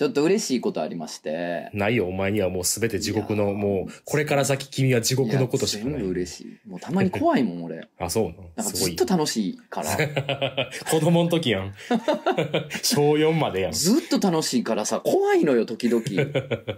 ちょっと嬉しいことありまして。ないよ、お前にはもうすべて地獄の、もう、これから先君は地獄のことしかいや全部ない。嬉しい。もうたまに怖いもん、俺。あ、そうなんかずっ。と楽しいから。子供の時やん。小4までやん。ずっと楽しいからさ、怖いのよ、時々。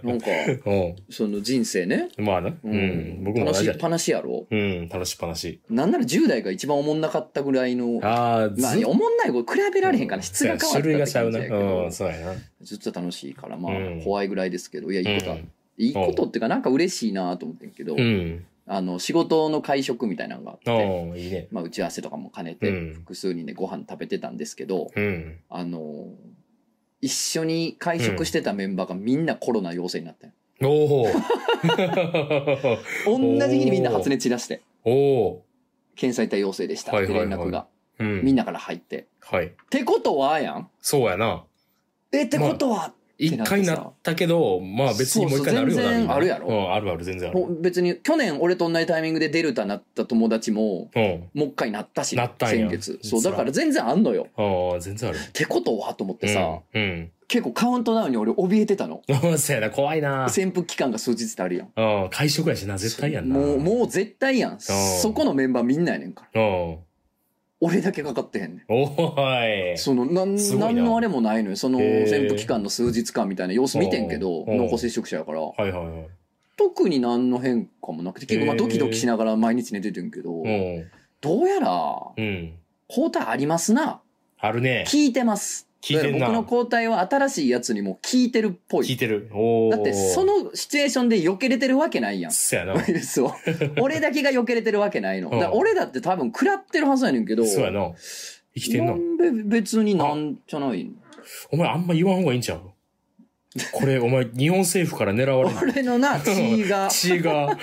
なんか、うその人生ね。ん。まあな。うん。僕も。楽しいっぱなしやろ。うん、楽しっぱなし。なんなら10代が一番おもんなかったぐらいの。ああ、まあ、おもんないこと比べられへんから、質が変わった種類がちゃうな。うん、そうやな。ずっと楽しいから、まあうん、怖いぐらいですけど、いや、いいことはうんいいことっていうか、なんか嬉しいなと思ってんけど、うん。あの、仕事の会食みたいなのがあって、いいね。まあ、打ち合わせとかも兼ねて、うん複数人でご飯食べてたんですけど、うん。あの、一緒に会食してたメンバーがみんなコロナ陽性になったよ。おお。同じ日にみんな発熱し出して、おお検査体陽性でしたって連絡が、ー。うん。みんなから入って。はい。ってことはやんそうやな。え、ってことは、一回なったけど、まあ別にもう一回なるよな。あるやろうん、あるある、全然ある。別に去年俺と同じタイミングでデルタなった友達も、うん。もう一回なったし、なった先月。そう、だから全然あんのよ。ああ、全然ある。ってことは？と思ってさ、うん。結構カウントダウンに俺怯えてたの。うん。そうやな、怖いな。潜伏期間が数日ってあるやん。うん、会食やしな、絶対やんな。もう、もう絶対やん。そこのメンバーみんなやねんから。うん。俺だけかかってへんねん。おーい。その、なん、すごいななんのあれもないのよ。その、へー潜伏期間の数日間みたいな様子見てんけど、うん濃厚接触者やから、はいはいはい。特に何の変化もなくて、結構まあへードキドキしながら毎日寝ててんけど、うん。どうやら、うん。抗体ありますな。あるね。聞いてます。聞いてんな僕の抗体は新しいやつにも効いてるっぽい。聞いてる。おーだって、そ、のシチュエーションで避けれてるわけないやん。そやな。ウイルスを。俺だけが避けれてるわけないの。うんだ俺だって多分食らってるはずやねんけど、そうやな。生きてんな。んで別になんじゃないの？お前あんま言わん方がいいんちゃう？これ、お前、日本政府から狙われる。俺のな、血が、血が、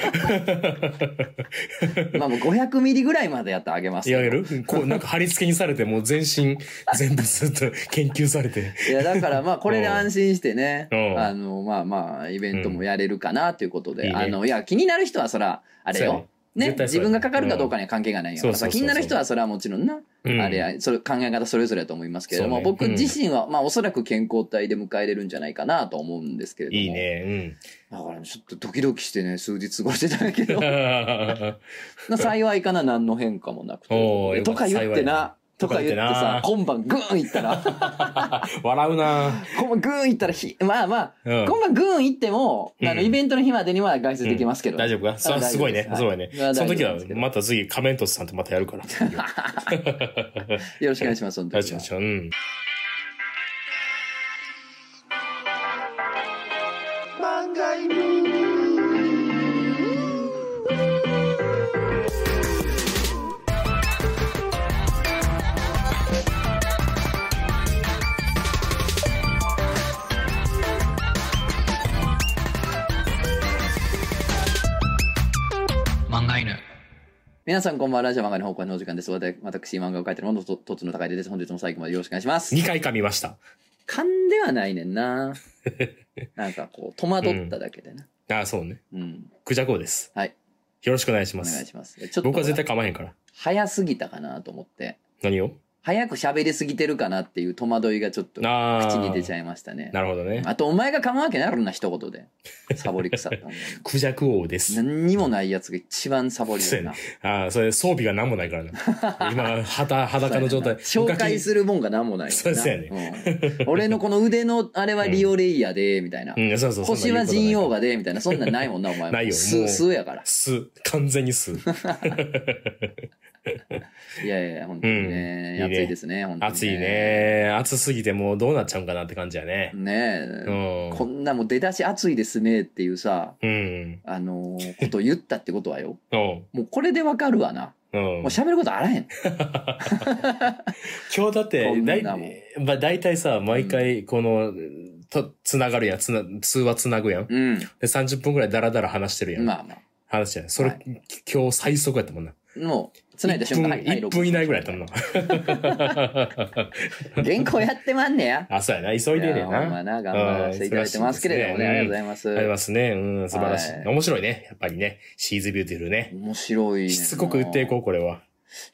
まあもう500ミリぐらいまでやったらあげます。やげる？こう、なんか貼り付けにされて、もう全身、全部ずっと研究されて。いや、だからまあこれで安心してね、うん。あの、まあまあ、イベントもやれるかなということで、いいねあの、いや、気になる人はそら、あれよ。ね。自分がかかるかどうかには関係がないよ。うんそうそうそう。そう気になる人はそれはもちろんな、うんあれや、それ考え方それぞれだと思いますけれども、ね僕うん自身は、まあおそらく健康体で迎えれるんじゃないかなと思うんですけれども。いい。ね。だからちょっとドキドキしてね、数日過ごしてたんやけど 幸いかな、何の変化もなくて。とか言ってな、とか言ってさ今晩グーン行ったら、笑うな今晩グーン行ったらひ、まあまあ、うん今晩グーン行っても、あの、うんイベントの日までには外出できますけど。大丈夫か？そあすごいね。すすごいねはい。その時はまた次、仮面凸さんとまたやるから。よろしくお願いします、その大時は。丈夫うん。漫皆さんこんばんは、ラジオ漫画の方向のお時間です。私、漫画を描いてるものと、とつの高いです。本日も最後までよろしくお願いします。2回噛みました。噛んではないねんな。なんかこう、戸惑っただけでな。ああ、そうね。うん。クジャコウです。はい。よろしくお願いしおます。願いします。ちょっと、僕は絶対噛まへんから。早すぎたかなと思って。何を？早く喋りすぎてるかなっていう戸惑いがちょっと。口に出ちゃいましたね。なるほどね。あと、お前が噛むわけなるな、一言で。サボり腐ったんだ クジャク王です。何にもないやつが一番サボりるな。ああ、それ装備が何もないからな。今、裸、裸の状態。紹介するもんが何もないそうそうやね、うん俺のこの腕のあれはリオレイヤで、みたいな。うん、そうそうそう。腰は陣用王がで、みたいな。そんなんないもんな、お前。ないよすもう数やから。す、完全にす。いやいや、本当にね。うんいいね暑いですね、本当に、暑い。ね。暑すぎてもうどうなっちゃうんかなって感じやね。ねうえ、ん。こんなもう出だし暑いですねっていうさ、うん。あのーこと言ったってことはよ。うん。もうこれでわかるわな。うんもう。喋ることあらへん。今日だってだい、まあ、大体さ、毎回、この、と、つながるやん、つな、通話つなぐやん。で、うん。30分くらいダラダラ話してるやん。まあま話してない。それ、は今日最速やったもんな。あ。もう、繋いだ瞬間、はい、はい1分以内ぐらいやったもんな。原稿やってまんねや。あ、そうやな。急いでんねんいやほんまな。な、頑張らせていただいてますけれどもね、うんありがとうございます。ありますね。うん、素晴らしい。はい面白いね。やっぱりね。 She's Beautiful ね。面白いね。しつこく言っていこう、これは。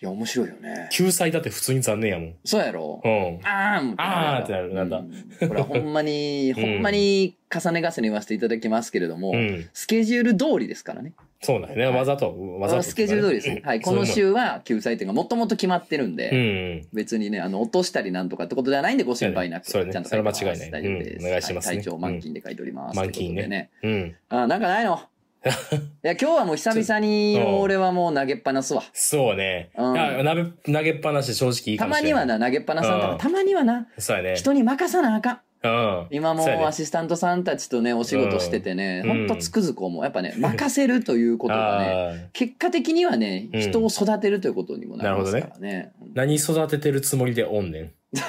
や、面白いよね。救済だって普通に残念やもん。そうやろうん。あーんあーってなるなんだうこれはほんまに、ほんまに重ね重ね言わせていただきますけれども、うん。スケジュール通りですからね。そうだよね。わざと、わざと。スケジュール通りです。はい。この週は救済点がもともと決まってるんで、うんうん。別にね、あの、落としたりなんとかってことではないんでご心配なく、そうねちゃんと書いてますそれは間違いない大丈夫です。うんお願いしますねは体調満勤で書いております。うん満勤ねね。うん。あ、なんかないの？いや、今日はもう久々にうん俺はもう投げっぱなすわ。そうね。いうんや、投げ、っぱなし正直いいかたもしれない。まにはな、投げっぱなさんとか、うんたまにはな、そうやね。人に任さなあかん。うん。今もアシスタントさんたちとね、お仕事しててね、うんほんとつくづく思う。やっぱね、任せるということがね、結果的にはね、うん人を育てるということにもなりますからね。何育ててるつもりでおんねん。ちょ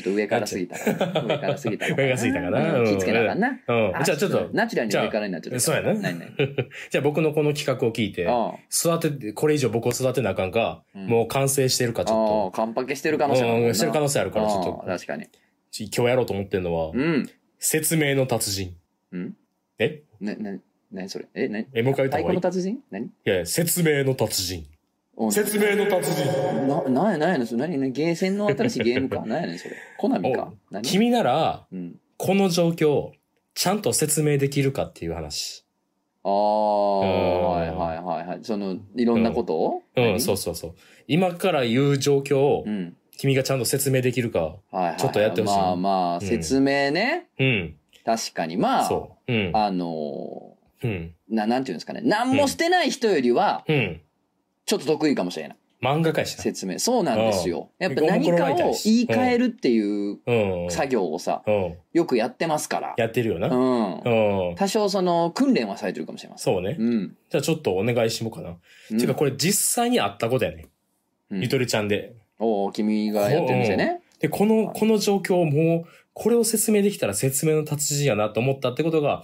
っと上からす ぎたかな。上からすぎたかな。上からすぎたかな気ぃつけなあかんな。うん。じゃあちょっと、ナチュラルに上からになっちゃった。そうやなないない。じゃあ僕のこの企画を聞いて、あ育てて、これ以上僕を育てなあかんか、うんもう完成してるかちあ、ょっカンパケしてる可能性あるしてる可能性あるからちょっと確かに。と、今日やろうと思ってんのは、うん。説明の達人。うんえ？な、な、何それ？え、な、え、もう一回言った太方がいい？鼓の達人？何？いや、説明の達人。お説明の達人。な、なんやなんやねん、それ。何何ゲーセンの新しいゲームか？なんやねん、それ。コナミか？何？君なら、うん。この状況、ちゃんと説明できるかっていう話。ああ、はいはいはいはい。その、いろんなことを？うん、そうそうそう。今から言う状況をう。ん。君がちゃんと説明できるか。はいはいはい。ちょっとやってほしいまあまあ、うん説明ね。うん。確かに。まあ、そう。うん。あのうん。ーな、なんていうんですかね。何もしてない人よりは、うん。ちょっと得意かもしれない。漫画家やしな。説明。そうなんですよ。やっぱ何かを言い換えるっていううん。作業をさ、うん。よくやってますから。やってるよな。うん。うん。多少その、訓練はされてるかもしれません。そうね。うん。じゃあちょっとお願いしようかな。うんていうかこれ実際にあったことやね。うんゆとりちゃんで。おー君がやってるんですよね。で、この、この状況をもう、これを説明できたら説明の達人やなと思ったってことが、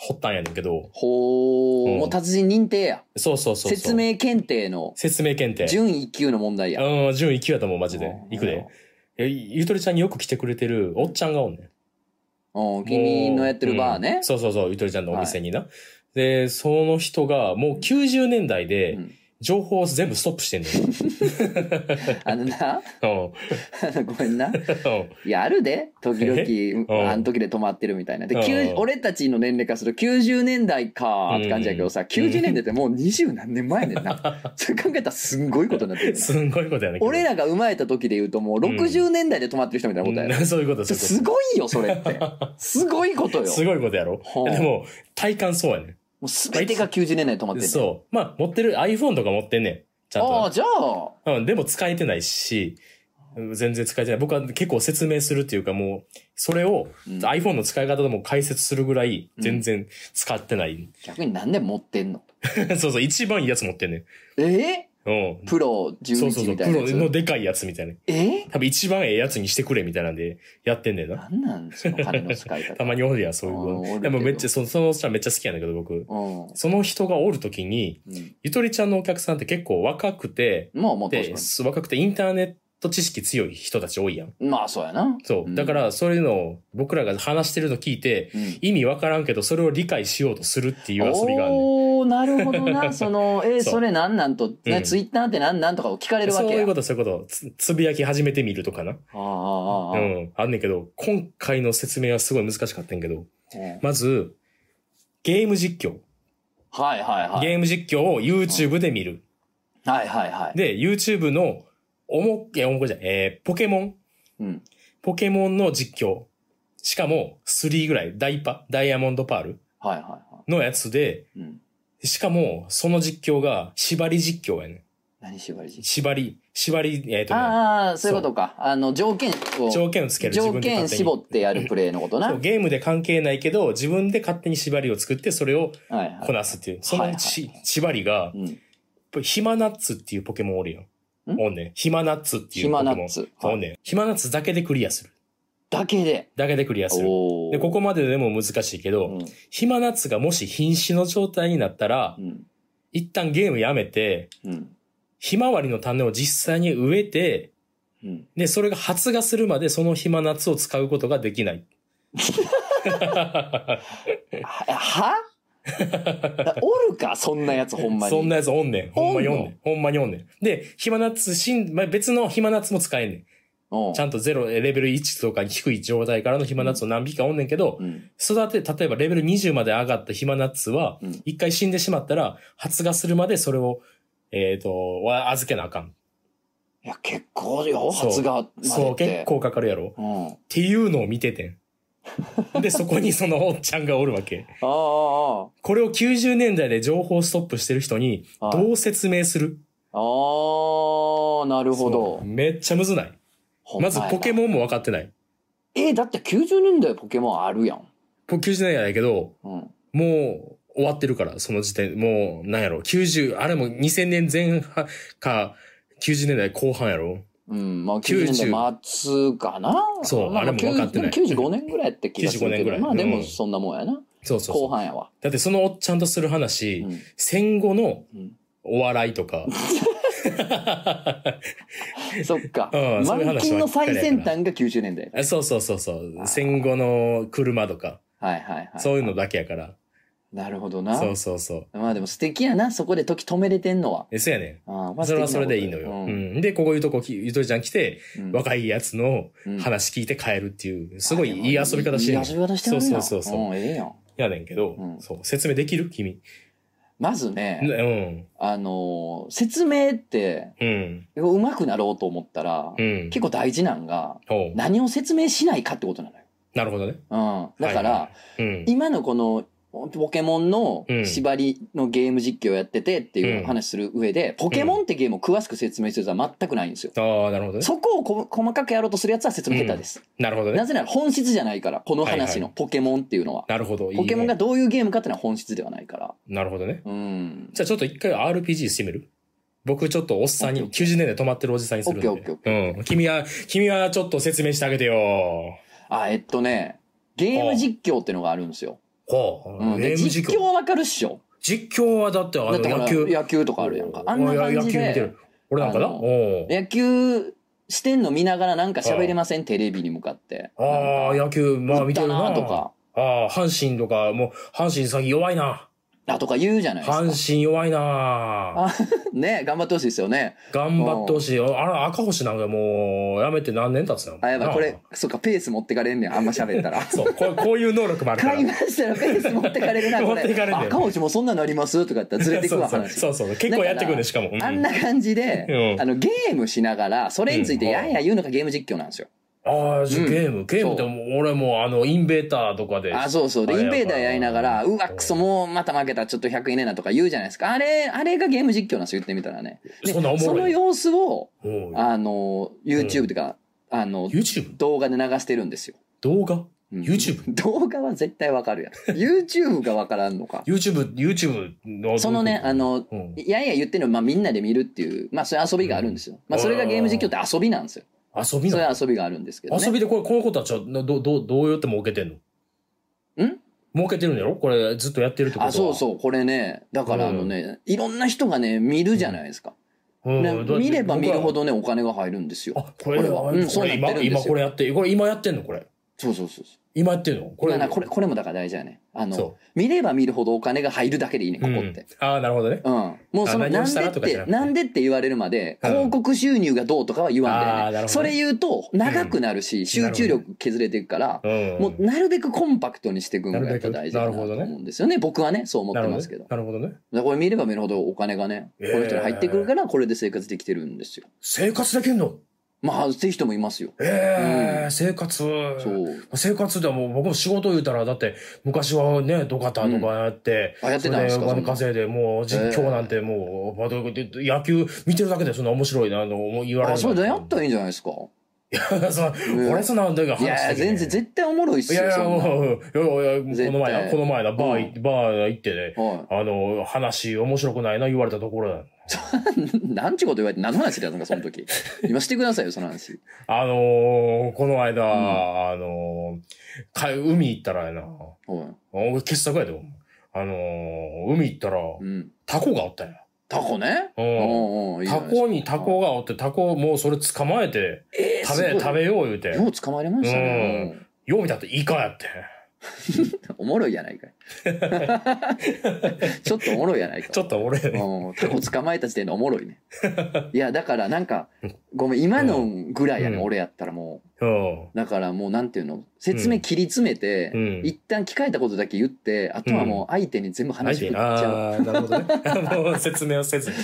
発端やねんけど。ほー、うんもう達人認定や。そうそうそうそう。説。明検定の説明検定。準一級の問題や。うん、順位級やと思う、マジで。うん行くで。えゆとりちゃんによく来てくれてる？おっちゃんがおんねん。うん、君のやってるバーねうん。そうそうそう、ゆとりちゃんのお店にな。で、その人がもう90年代でうん情報を全部ストップしてんねん。あのな、うん。ごめんな。うんいや、あるで。時々、うんあの時で止まってるみたいな。で、うん90俺たちの年齢からすると90年代かって感じやけどさ、90年代ってもう20何年前やねんな。それ考えたらすんごいことになってるな。すんごいことやね。俺らが生まれた時で言うともう60年代で止まってる人みたいなことやろ。うんそういうこと、すこごいよ、それって。すごいことよ。と。すごいことやろ。はあでも、体感そうやねもう全てが90年代で止まってん。る。そう。まあ、持ってる iPhone とか持ってんねん。ちゃんああ、と。じゃあ、うん、でも使えてないし、全然使えてない。僕は結構説明するっていうかもう、それをうん iPhone の使い方でも解説するぐらいうん全然使ってない。逆に何で持ってんの？そうそう、一番いいやつ持ってんねえん。うん。プロ11そうそうそう、みたいなやつ。プロのでかいやつみたいな。え？多分一番ええやつにしてくれみたいなんでやってんねんな。なんなんその金の使い方。たまにおるやん、そういうあーおるけの。どでもめっちゃ、その、そのおっちゃんめっちゃ好きやねんけど、僕。うん。その人がおるときに、うん。ゆとりちゃんのお客さんって結構若くて、まあまあ確でか、若くてインターネット知識強い人たち多いやん。に。まあそうやな。そうう。んだから、そういうのを僕らが話してるの聞いて、うん。意味わからんけど、それを理解しようとするっていう遊びがあるねん。おー、なるほどな。その、えー、それなんなんと、ねうんツイッターってなんなんとかを聞かれるわけや。そういうこと、そういうこと。つつぶやき始めてみるとかな。ああ、ああ、ああ。うん。あんねんけど、今回の説明はすごい難しかったんやけど、うんまず、ゲーム実況。はいはいはい。ゲーム実況を YouTube で見る。はいはいはい。で、YouTube の、おも、いや、おもこじゃない、えー、ポケモン。うん。ポケモンの実況。しかも、3ぐらい、ダイパ、ダイヤモンドパールはいはいはのやつで、い。うん。しかも、その実況が、縛り実況やねん。何縛り実縛り、縛り、えっ、とね、ああ、そういうことか。あの、条件を、条件をつける自条件絞ってやるプレイのことな。ゲームで関係ないけど、自分で勝手に縛りを作って、それをはいはい。こなすっていう。そはいはいのし、縛りが、うん。ヒマナッツっていうポケモンおるやん？んおんねん。ヒマナッツっていうポケモン。ヒマナッツねん。ヒマナッツだけでクリアする。だけで？だけでクリアする。で、ここまででも難しいけど、うん。ヒマナッツがもし瀕死の状態になったら、うん。一旦ゲームやめて、うん。ひまわりの種を実際に植えて、うん。で、それが発芽するまでそのヒマナッツを使うことができない。は？おるかそんなやつほんまにそんなやつおんねん。ほんまにおんねん。ほんまにおんねん。で、暇ナッツしん、まあ、別の暇ナッツも使えんねん。うんちゃんとゼロ、レベル1とか低い状態からの暇ナッツを何匹かおんねんけど、うん育て、例えばレベル20まで上がった暇ナッツはうん、一回死んでしまったら、発芽するまでそれを、えっ、と、は預けなあかん。いや結構よ発芽そう、結構かかるやろ。うんあっていうのを見ててん。で、そこにそのおっちゃんがおるわけ。ああこれを90年代で情報ストップしてる人に、はいどう説明する？ああなるほどめっちゃむずない。まずポケンモンも分かってない。えだって90年代ポケモンあるやんポ90年代やけど、うんもう終わってるから、その時点。もう、なんやろ、90、あれも2000年前半か、90年代後半やろ。うん、まあ90年代末かな。まそうあれも分かってない。90 95年ぐらいやって気がする95年けどぐらい。うんまあでもそんなもんやな、そうそうそう。後半やわ、だってそのおっちゃんとする話、うん。戦後のうん。お笑いとか、そっか、うん満金の最先端が90年代。あそうそうそうそう。戦後の車とか、はいはいはい。そういうのだけやから。なるほどなそうそうそう。まあでも素敵やなそこで時止めれてんのはえ、そうやねああまあん。それはそれでいいのよ。ううんん。で、ここいうとこき、ゆとりちゃん来て、うん若いやつのうん話聞いて帰るっていう、すごいいい遊び方してるいい遊び方してるそうそうそうそう。んええやんやねんけど、うんそう、説明できる？君。まずね、ねあのー説明ってうん。うん。うまくなろうと思ったら、うん。結構大事なんが何を説明しないかってことなのよ、なるほどね。うん、だから、はいはうん。今のこのポケモンのうん縛りのゲーム実況をやっててっていう話する上で、ポケモンってゲームを詳しく説明するやつは全くないんですよ。ああ、なるほどね。そこをこ細かくやろうとするやつは説明下手です。なるほどねな。ぜなら本質じゃないから、この話のポケモンっていうのは。なるほど。ポケモンがどういうゲームかっていうのは本質ではないから。なるほどね。うん。じゃあちょっと一回 RPG してみる？僕ちょっとおっさんに、オッケー90年代止まってるおじさんにするんで。オッケーオッケーオうん。君は、君はちょっと説明してあげてよ。あ、えっとね、ゲーム実況っていうのがあるんですよ。ほう。うん、でゲーム実実況。況はわかるっしょ。実況はだってあの野球。野球とかあるやんか。あんな感じで野球見てる。俺なんかな？野球してんの見ながらなんか喋れません？テレビに向かって。ああ、野球、まあ見てるなとか。ああ、阪神とか、もう、阪神先弱いな。あとか言うじゃないですか。阪神弱いな。あ ね頑張ってほしいですよね。頑張ってほしい。あら、赤星なんかもう、やめて何年経つの？あ、やばい、これ、そっか、ペース持ってかれんねん。あんま喋ったら。そう、こうこういう能力もあるから。買いましたらペース持ってかれるな、これ。持ってかれんねん赤星もそんなのあります？とか言ったらずれてくわ、話。そうそう。結構やってくるね、しかも。うんあんな感じで、うんあの、ゲームしながら、それについてうんやんや言うのがゲーム実況なんですよ。ああ、じゃゲーム、ゲームってもう俺もうあの、インベーターとかで。あ、そうそう。で、インベーダーやりながら、うわ、クソ、もうまた負けた、ちょっと100円ねえなとか言うじゃないですか。あれ、あれがゲーム実況なんですよ、言ってみたらね。でその様子を、うんあの、YouTube とか、あの、YouTube? 動画で流してるんですよ。動画？うん YouTube？動画は絶対わかるやん。YouTube がわからんのか。?YouTube、YouTube の。そのね、あの、うんいやいや言ってるのまあみんなで見るっていう、まあそういう遊びがあるんですよ。まあそれがゲーム実況って遊びなんですよ。遊びなそういう遊びがあるんですけどね。遊びでこれ、この子たちはど、ど、どどうやって儲けてんの？ん？儲けてるんやろ？これずっとやってるってことは。あ、そうそう、これね、だからあのね、いろんな人がね、見るじゃないですか。うん。ね見れば見るほ僕どね、お金が入るんですよ。はあ、これこれは。は、うんそうなって今、今これやって、これ今やってんの？これ。そうそうそうそう。今やってんの？これ。これなこれ、これもだから大事やね。あのそ、見れば見るほどお金が入るだけでいいね、ここうんって。ああ、なるほどね。うん。もうその、あ何なんでって、らとかじゃなくてなんでって言われるまで、うん広告収入がどうとかは言わんあーなだよね。るほどねそれ言うと、長くなるし、集中力削れていくから、うん。もうなるべくコンパクトにしていくのがやっぱ大事だなと思うんですよね。僕はね、そう思っなるほどねてますけど。だかなるほどね。らこれ見れば見るほどお金がね、こえーの人に入ってくるから、これで生活できてるんですよ。生活できんの？まあ、っていう人もいますよ。ええ生活。そう。生活ではもう僕も仕事言うたら、だって昔はね、ドカタとかやって、あ、やってたんですか？お金稼いで、もう実況なんてもう、まあ野球見てるだけでそんな面白いな、あの、言われるあ、それでやったらいいんじゃないですか？いや、その、ん俺そんな、だからいやいや、全然絶対おもろいっすよ、いやいや、いやいや、この前な、この前な、バー行って、バー行ってね、はあの、話面白くないな言われたところだ。い。なんちゅうこと言われて何の話だったのか、その時。今してくださいよ、その話。あのー、この間、あのー、か海行ったらやな、はい。俺傑作やで、あのー、海行ったら、うん。タコがおったんや。タコね。うんタコにタコがおって、タコもうそれ捕まえて、えー食べ、食べよう言うて。よう捕まえれましたね。よう見たってイカやって。おもろいやないかい。ちょっとおもろいやないか。ちょっと俺ね。うん、タコ捕まえた時点でおもろいね。いや、だからなんか、ごめん、今のぐらいやね、うん俺やったらもうん。う。だからもうなんていうの、説明切り詰めて、うん一旦聞かれたことだけ言って、あとはもう相手に全部話振っちゃう。ああ、なるほどね。もう説明をせずに。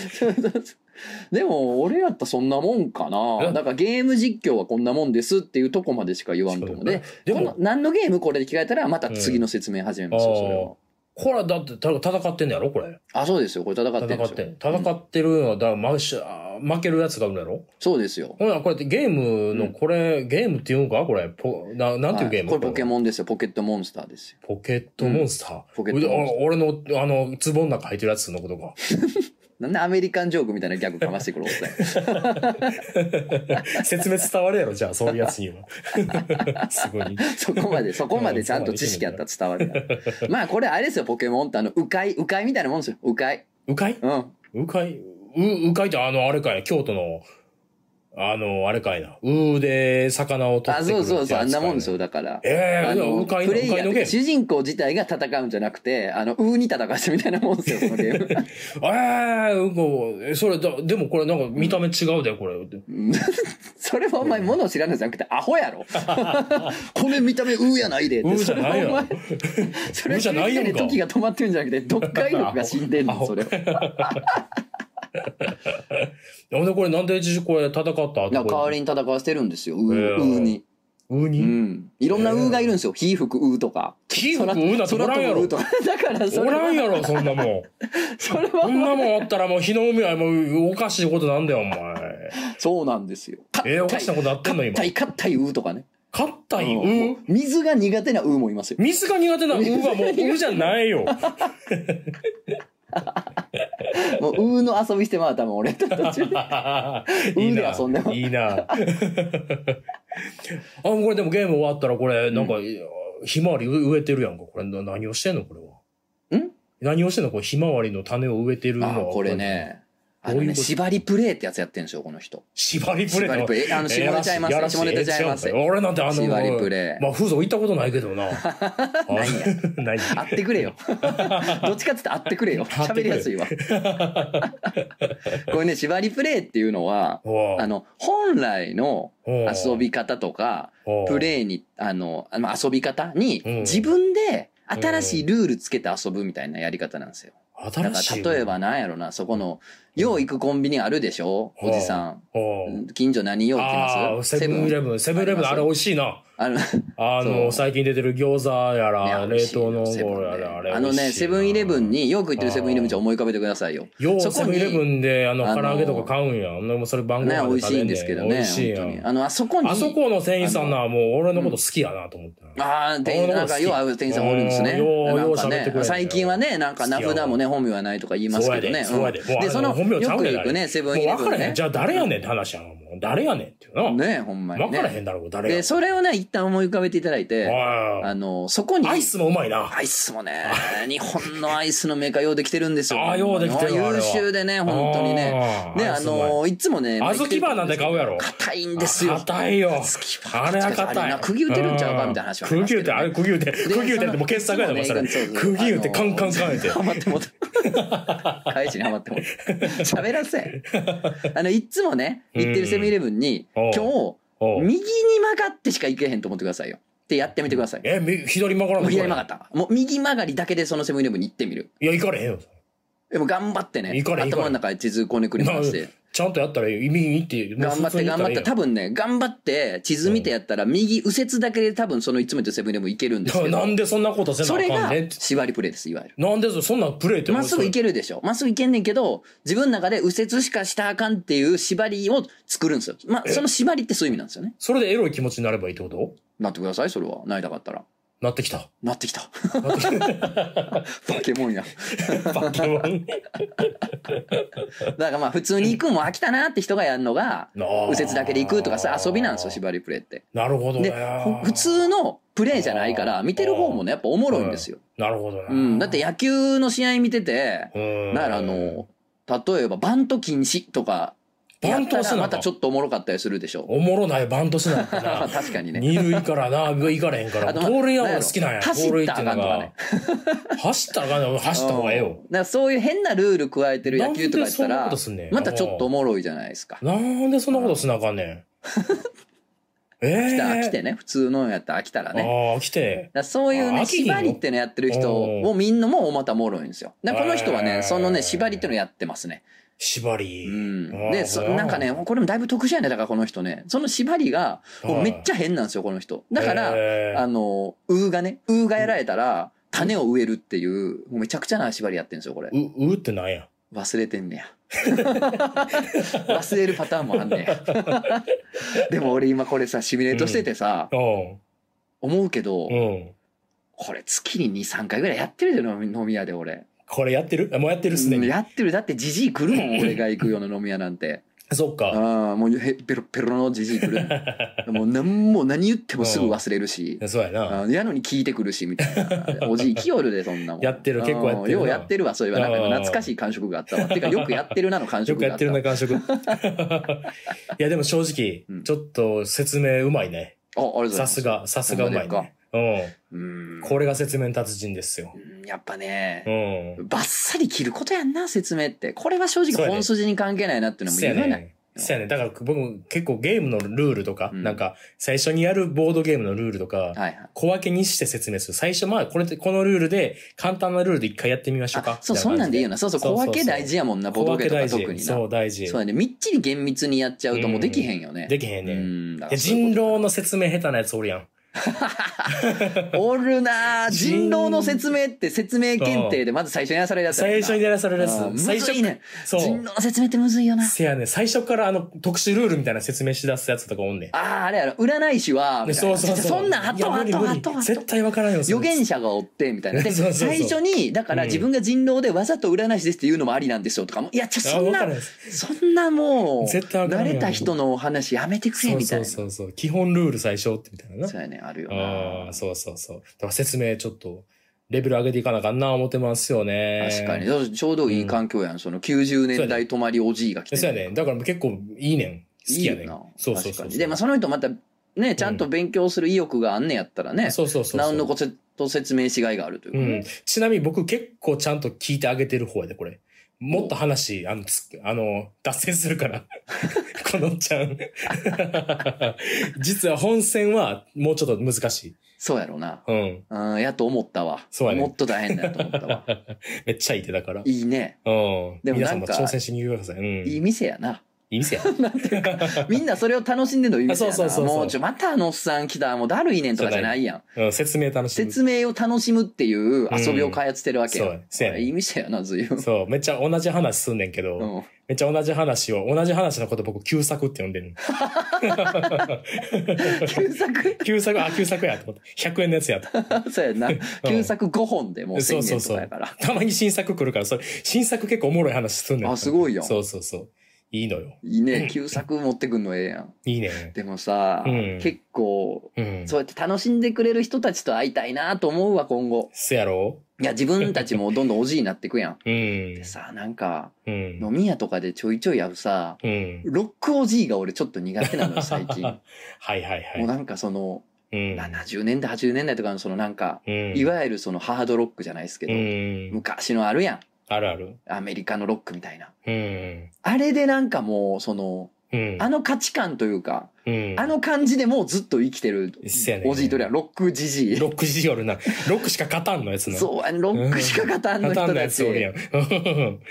でも、俺やったらそんなもんかな。え？だからゲーム実況はこんなもんですっていうとこまでしか言わんと思う。で、この、何のゲームこれで聞かれたら、また次の説明始めますよ、うんそれは。これだってた戦ってんのやろこれ。あ、そうですよ。これ戦ってるん戦ってです。戦ってるのは、だから負けるやつがいるんやろ？そうですよ。ほな、これってゲームの、これ、ゲームって言うんか？これ。ポななんていうゲーム、はいこれポケン。モンですよ。ポケットモンスターですよ。ポケットモンスター。ポケットモンスターう俺の、あの、壺の中入ってるやつのことか。なんでアメリカンジョークみたいなギャグかましてくるおっさんや説明伝わるやろじゃあ、そういうやつには。すごい。そこまで、そこまでちゃんと知識あったら伝わる。まあこれあれですよ、ポケモンってあの、迂回、迂回みたいなもんですよ。迂回。うかい？うん。うかい？う、うかいってあの、あれかい？京都の、あの、あれかいな。うで魚を取あ、ってくるそうそうそう、あんなもんですよ、だ。だから。ええー、あのうかいの、プレイヤー。主人公自体が戦うんじゃなくて、あの、ウーに戦わしてみたいなもんですよ、そのゲーム。ええー、うんこ、えそれだ、でもこれなんか見た目違うで、これ。それはお前、ものを知らないじゃなくて、アホやろ。これ見た目、ウーやないでって。うじゃないよそれはお前それはうじゃないやんか時が止まってるんじゃなくて、読解力が死んでんの、それは。ほんでこれなんでこれ戦った後代わりに戦わせてるんですよ、ウーへーウーに。ううに、ん。いろんなウーがいるんですよ。火吹くウーとか。火吹くウーなんておらんやろ。だからそおらんやろ、そんなもん。それそんは、なもんあったらもう日の海はもうおかしいことなんだよ、お前。そうなんですよ。えー、おかしなことあってんの、今硬。い硬いウーとかね。勝ったい、うんうん水が苦手なウーもいますよ。水が苦手な、うはもう、うじゃないよ。もうウーの遊びしてま う多分俺と途中で。いいな。遊んでますいいな。あ、これでもゲーム終わったらこれ、なんか、ひまわり植えてるやんか。これな何をしてんのこれは。ん？何をしてんのこれひまわりの種を植えてるのは。あこれ。ね。あのね、縛りプレイってやつやってるんですよ、この人。縛りプレイ？縛りプレイ。あの下ネタちゃいますやらし下ネタちゃいます俺なんてあの、縛りプレイ。まあ、風俗行ったことないけどな。ないや。ない会ってくれよ。どっちかって会ってくれよ。喋りやすいわ。これね、縛りプレイっていうのは、あの、本来の遊び方とか、プレイに、あの、あの遊び方にうん、自分で新しいルールつけて遊ぶみたいなやり方なんですよ。だか新しい。ら例えばなんやろな、そこの、よう行くコンビニあるでしょ？おじさん。近所何よう行きああ、ますセブンイレブン。セブンイレブンあれ美味しいな。あの、あの、最近出てる餃子やいら、や冷凍の美味しいよセブンねあれ、あのね、セブンイレブン。に、よく行ってるセブンイレブンじゃ思い浮かべてくださいよ。ようセブンイレブンで、あの、あの唐揚げとか買うんや。ほんでもうそれ番号ね、まで美味しいんですけどね。美味しいや。あの、あそこに。あそこの店員さんな、もう俺のこと好きやなと思ってな。ああ、店員、なんか、よう会う店員さんおるんですね。うんようよう喋ってくれるんだよ最近はね、なんか名札もね、本名はないとか言いますけどね。で、その、あ本名ちゃようねんく行くね、セブンイレブンねもう分からへん。。じゃあ誰やねんって話やな。もう誰やねんっていうな。ね、ほんまに分からへね。んだろ、誰やで、それをね、一旦思い浮かべていただいて、ああの、そこに、アイスもうまいな。アイスもね、日本のアイスのメーカーようできてるんですよ。あーようできてる優は秀でね、本当にね。ね、あの、いつもね、あずきバーなんて買うやろ。硬いんですよ。硬いよ。スキパあれは硬い。あ釘打てるんちゃうかみたいな話は釘打て、あれ釘打て、釘打てってもう傑作やでもうそれ。釘打ってカンカンカンやて。ハマっても。返しにハマっても。喋らせ。あの、いつもね、行ってるセブンイレブンに、今日、右に曲がってしか行けへんと思ってくださいよ。ってやってみてください。え、み左曲がらんもうの？左曲がった。もう右曲がりだけでそのセブンイレブンに行ってみる。いや、行かれへんよ。でも頑張ってね、頭の中で地図こねくり回して。ちゃんとやったら意味にって。もう頑張って頑張って、多分ね、頑張って地図見てやったら右右折だけで多分そのいつも言ってるセブンイレブン行けるんですけど。なんでそんなことせなそれがあかんねんって。縛りプレイです、いわゆる。なんでそそんなプレイってまっすぐ行けけるでしょ。まっすぐ行けんねんけど、自分の中で右折しかしたらあかんっていう縛りを作るんですよ。まあ、その縛りってそういう意味なんですよね。それでエロい気持ちになればいいってこと？なってください、それは。なりたかったら。なってきた。なってきた。バケモンや。バケモン。だからまあ、普通に行くんも飽きたなって人がやるのが、右折だけで行くとかさ、遊びなんですよ、縛りプレイって。なるほどね普通のプレイじゃないから、見てる方もね、やっぱおもろいんですよ。なるほどな。うん。だって野球の試合見てて、うん、だからあの、例えばバント禁止とかバントしなまたちょっとおもろかったりするでしょ。おもろないバントしないとな。確かにね。二塁からな、行かれへんから。盗塁は俺好きなんや。走ったらあかんとかね。走ったらあかんね走った方がええよ。だからそういう変なルール加えてる野球とかやったらまたちょっとおもろいじゃないですか。なんでそんなことしなあかんねん。えた飽きてね普通のやったら飽きたらね。だかああ、来て。らそういうね縛りってのやってる人うんをみんなもまたおもろいんですよ。だこの人はねそのね縛りってのやってますね。縛り。うん、あでなんかねこれもだいぶ特殊やねだからこの人ねその縛りがめっちゃ変なんですよこの人。だからあのウーがねウーがやられたら種を植えるっていうもうめちゃくちゃな縛りやってるんですよこれ。う、うってなんや？忘れてんねや 忘れるパターンもあんねや でも俺今これさシミュレートしててさ、うん。思うけど、うん。これ月に23回ぐらいやってるで飲み屋で俺、これやってる？あもうやってる？すでに？やってる。だってじじい来るもん 俺が行くような飲み屋なんて。あそっか。あもうへペロペロのじじい来るも う何も何言ってもすぐ忘れるし、そうやな。あやのに聞いてくるしみたいな。おじい来よるでそんなもん。やってる結構やってるようやってるわそういえばなん。か懐かしい感触があったわ。てかよくやってるなの感よ触があっくやったてるな、感触。いや、でも正直うん、ちょっと説明うまいね。あありがとうございます。さすが、さすがうまいね。うん。うんこれが説明の達人ですよ。うんやっぱねう、ん。バッサリ切ることやんな説明ってこれは正直本筋に関係ないなっていうのも言わない、ね。そうやね。だから僕も結構ゲームのルールとか、うんなんか最初にやるボードゲームのルールとか、小分けにして説明する。最初まあこれでこのルールで簡単なルールで一回やってみましょうかあ。そうそんなんでいいよなそうそう小分け大事やもんなボ小ードゲー分け大事。とか特になそう大事。そうやねみっちり厳密にやっちゃうともうできへんよね、できへんね。うん人狼の説明下手なやつおるやん。と おるなあ人人狼の説明って説明検定でまず最初にやらされるやつ最初にやらされるやつ。最初むずいね。人狼の説明ってむずいよなせやね。最初からあの特殊ルールみたいな説明し出すやつとかおんねん。あああれやろ占い師はみたいなそうそうそう。そんなんあとあいや無理無理とあ絶対わからんよ。それ預言者がおってみたいなで最初にだからうん自分が人狼でわざと占い師ですっていうのもありなんですよとかもいやちょそんなそんなもう絶対慣れた人のお話やめてくれみたいなそうそうそう。基本ルール最初ってみたいなな。そうやねあるよあなあ、そうそうそう。だから説明ちょっと、レベル上げていかなあかんな思ってますよね。確かにちょうどいい環境やんその90年代泊まりおじいが来てそうやね。だから結構いいねん。好きやねんいい。そうそうそう。でまあその人またねちゃんと勉強する意欲があんねやったらねそうそうそうそう。何のこと説明しがいがあるというかねうん。ちなみに僕結構ちゃんと聞いてあげてる方やで、これ。もっと話、あの、つあの、脱線するから。このちゃん。実は本戦はもうちょっと難しい。そうやろなうん。うんやと思ったわそうやねもっと大変だと思ったわ めっちゃいい手だから。いいねうん。でも皆さんもなんか挑戦しに来てください。うん。いい店やな いい店や。みんなそれを楽しんでんのいい店やな。あそうそうそうそう。もうちょまたあのおっさん来たもうだるいねんとかじゃないやん。うん、説明楽しみ。説明を楽しむっていう遊びを開発してるわけうそうやね。いい店やな随分。そう、めっちゃ同じ話すんねんけど、うん。めっちゃ同じ話を、同じ話のこと僕、旧作って呼んでる旧作？旧作、あ、旧作やと思って。100円のやつやと。そうやな。旧作5本でもう1000円とそうそうそう。かやから。たまに新作来るから、それ、新作結構おもろい話すんねん。あすごいやん。そうそうそう。いいのよ。いいね旧作持ってくんのええやんいいね。でもさ、うん結構うん。そうやって楽しんでくれる人たちと会いたいなと思うわ今後せやろ？いや自分たちもどんどんおじいになってくやん うんで。さなんかうん。飲み屋とかでちょいちょい会うさうん。ロックおじいが俺ちょっと苦手なのよ 最近はいはいはい。もうなんかそのうん。70年代80年代とかのそのなんかうん。いわゆるそのハードロックじゃないですけど、うん。昔のあるやんあるある。アメリカのロックみたいなうん。あれでなんかもうそのうん。あの価値観というか、うん。あの感じでもうずっと生きてるせやねんおじいとりゃロックじじいロックしよるな。ロックしか勝たんのやつな。そうあのロックしか勝たんの勝たんの人たちやつおるやん。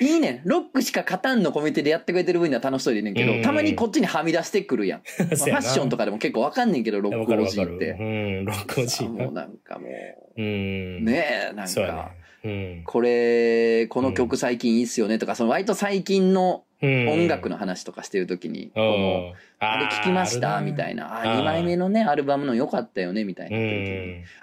いいねんロックしか勝たんのコミュニティでやってくれてる分には楽しそうでいいねんけど、うんたまにこっちにはみ出してくるやん、まあファッションとかかでも結構わかんねんけどロッわクおかるわかる。じいってうん、ロックおじいもう。なんかもう。うんねえなんそうやか、ね。これこの曲最近いいっすよねとかその割と最近のうん。音楽の話とかしてる時に、こうんのあれ聞きました？みたいな。あ、2枚目のね、アルバムの良かったよねみたいな。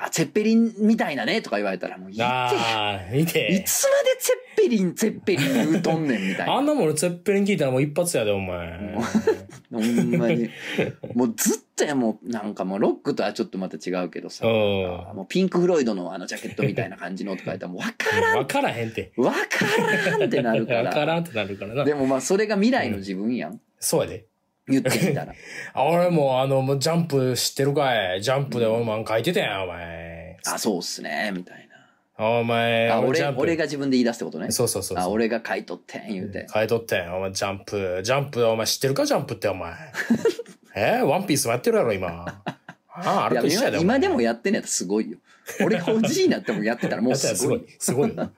あ、ツェッペリンみたいなねとか言われたらもういいって。見いて。つまでツェッペリン、ツェッペリン言うとんねんみたいな。あんなもん俺、ツェッペリン聞いたらもう一発やで、お前。ほんまに。もうずっとやもう、なんかもうロックとはちょっとまた違うけどさ。うん。もうピンク・フロイドのあのジャケットみたいな感じのとか言ったらもう分からんわからへんて。分からんってなるか わからら。んってなるからな。でもまあそれが未来の自分やん。そうやで。言ってみたら。あ俺もあの、ジャンプ知ってるかい？ジャンプでお前書いてたやん、お前。あ、そうっすね、みたいお前、な。あ、俺俺が自分で言い出すってことね。そうそうそう。あ、俺が書いとってん、言うて。書いとってん。お前、ジャンプ、ジャンプ、お前知ってるか？ジャンプって、お前。え？ワンピースもやってるやろ、今。ああ、あれと一緒やで。今今でもややってんのやったらすごいよ。俺がおじいになってもやってたらもうすごい。すごい。すごいよ。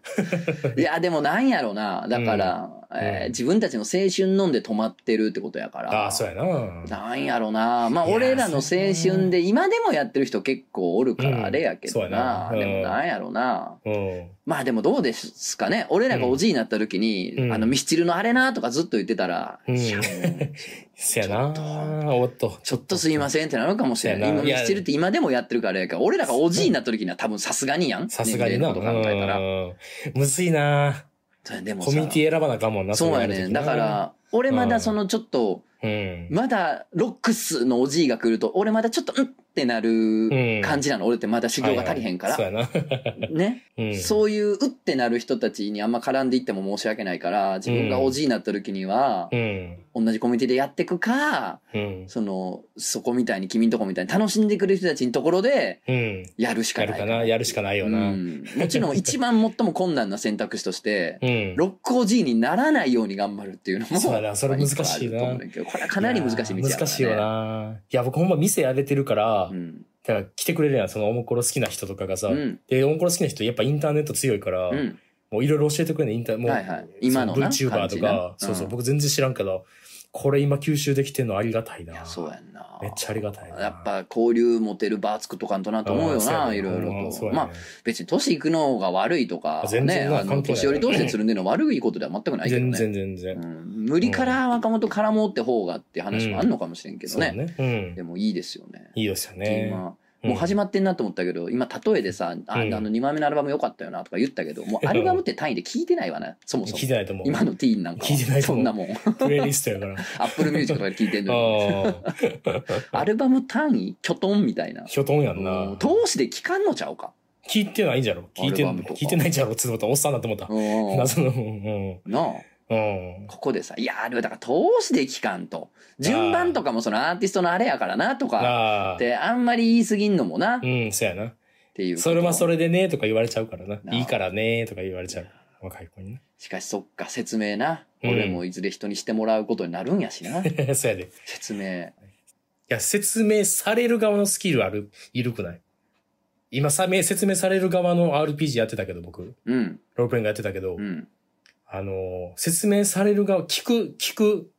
いや、でもなんやろな。だから、えー自分たちの青春飲んで止まってるってことやから。ああ、そうやな。なんやろな。まあ、俺らの青春で、今でもやってる人結構おるから、あれやけどな。やなうんでもなんやろな。うん。まあでもどうですかね。俺らがおじいになった時に、うんあの、ミスチルのあれなとかずっと言ってたら、うんいや せやなちょっ。おっと。ちょっとすいませんってなるかもしれない。今、ミスチルって今でもやってるからやから、俺らがおじいになった時には多分さすがにやん。さすがにな。こと考えたら。うんむずいな。コミュニティ選ばなあかんもんな。そうやね。だか、ら、俺まだそのちょっと、うん。まだロックスのおじいが来ると、俺まだちょっと、うんってなる感じなの？俺ってまだ修行が足りへんから。はいはいそうやな。ね？うん。そういう、うってなる人たちにあんま絡んでいっても申し訳ないから、自分がおじいになった時には、うん。同じコミュニティでやっていくか、うん。その、そこみたいに君んとこみたいに楽しんでくれる人たちのところで、うん。やるしかないやるかな？やるしかないような。ん。もちろん一番最も困難な選択肢として、うん。ロックおじいにならないように頑張るっていうのも、そうやなそれ難しいなこれはかなり難しい道やね。や難しいよな。いや、僕ほんま店やれてるから、うん。だから来てくれるやん、そのおもころ好きな人とかがさ。うん。で、おもころ好きな人、やっぱインターネット強いから、うん。もういろいろ教えてくれるね、インターもう、はいはい今の VTuber とか、そうそう、うん僕全然知らんけど、これ今吸収できてんのありがたいな。そうやんな。めっちゃありがたいな。やっぱ交流持てるバー作っとかんとなと思うよな、いろいろと。ねまあ別に年いくのが悪いとか、全ね、あの年寄り同士でつるんでるの悪いことでは全くないけど全ね。然全然。うん、無理から若者絡もうって方がって話もあんのかもしれんけどね。そうね。うんで。もいいですよね。いいですよね。今もう始まってんなと思ったけど、今例えでさ、あうんあの2枚目のアルバム良かったよなとか言ったけど、もうアルバムって単位で聞いてないわな、そもそも聞い。てないと思う。今のティーンなんかは聞いてないと思うんそなもん。プレイリストやから。アップルミュージックとかで聞いてんのに。あアルバム単位キョトンみたいなあ。。キョトンやんうんな。通しで聞かんのちゃうか。聞いてないんじゃろ聞いて、聞いてないんじゃろつって思った。おっさんだって思った。うん謎の、うん。なあ。うん。ここでさ、いや、あれはだから通しで聞かんと。順番とかもそのアーティストのあれやからなとか。っ。てあんまり言い過ぎんのもな。っうん、そうやな。ていう。それはそれでね、とか言われちゃうからな。いいからね、とか言われちゃう。若い子にしかしそっか、説明な。うん俺もいずれ人にしてもらうことになるんやしな。な。そうやで。い説明。や、説明される側のスキルある、いるくない？今さ、め説明される側の RPG やってたけど、僕。うん。ロープレイングやってたけど、うん。あのー、説明される側、聞く、聞く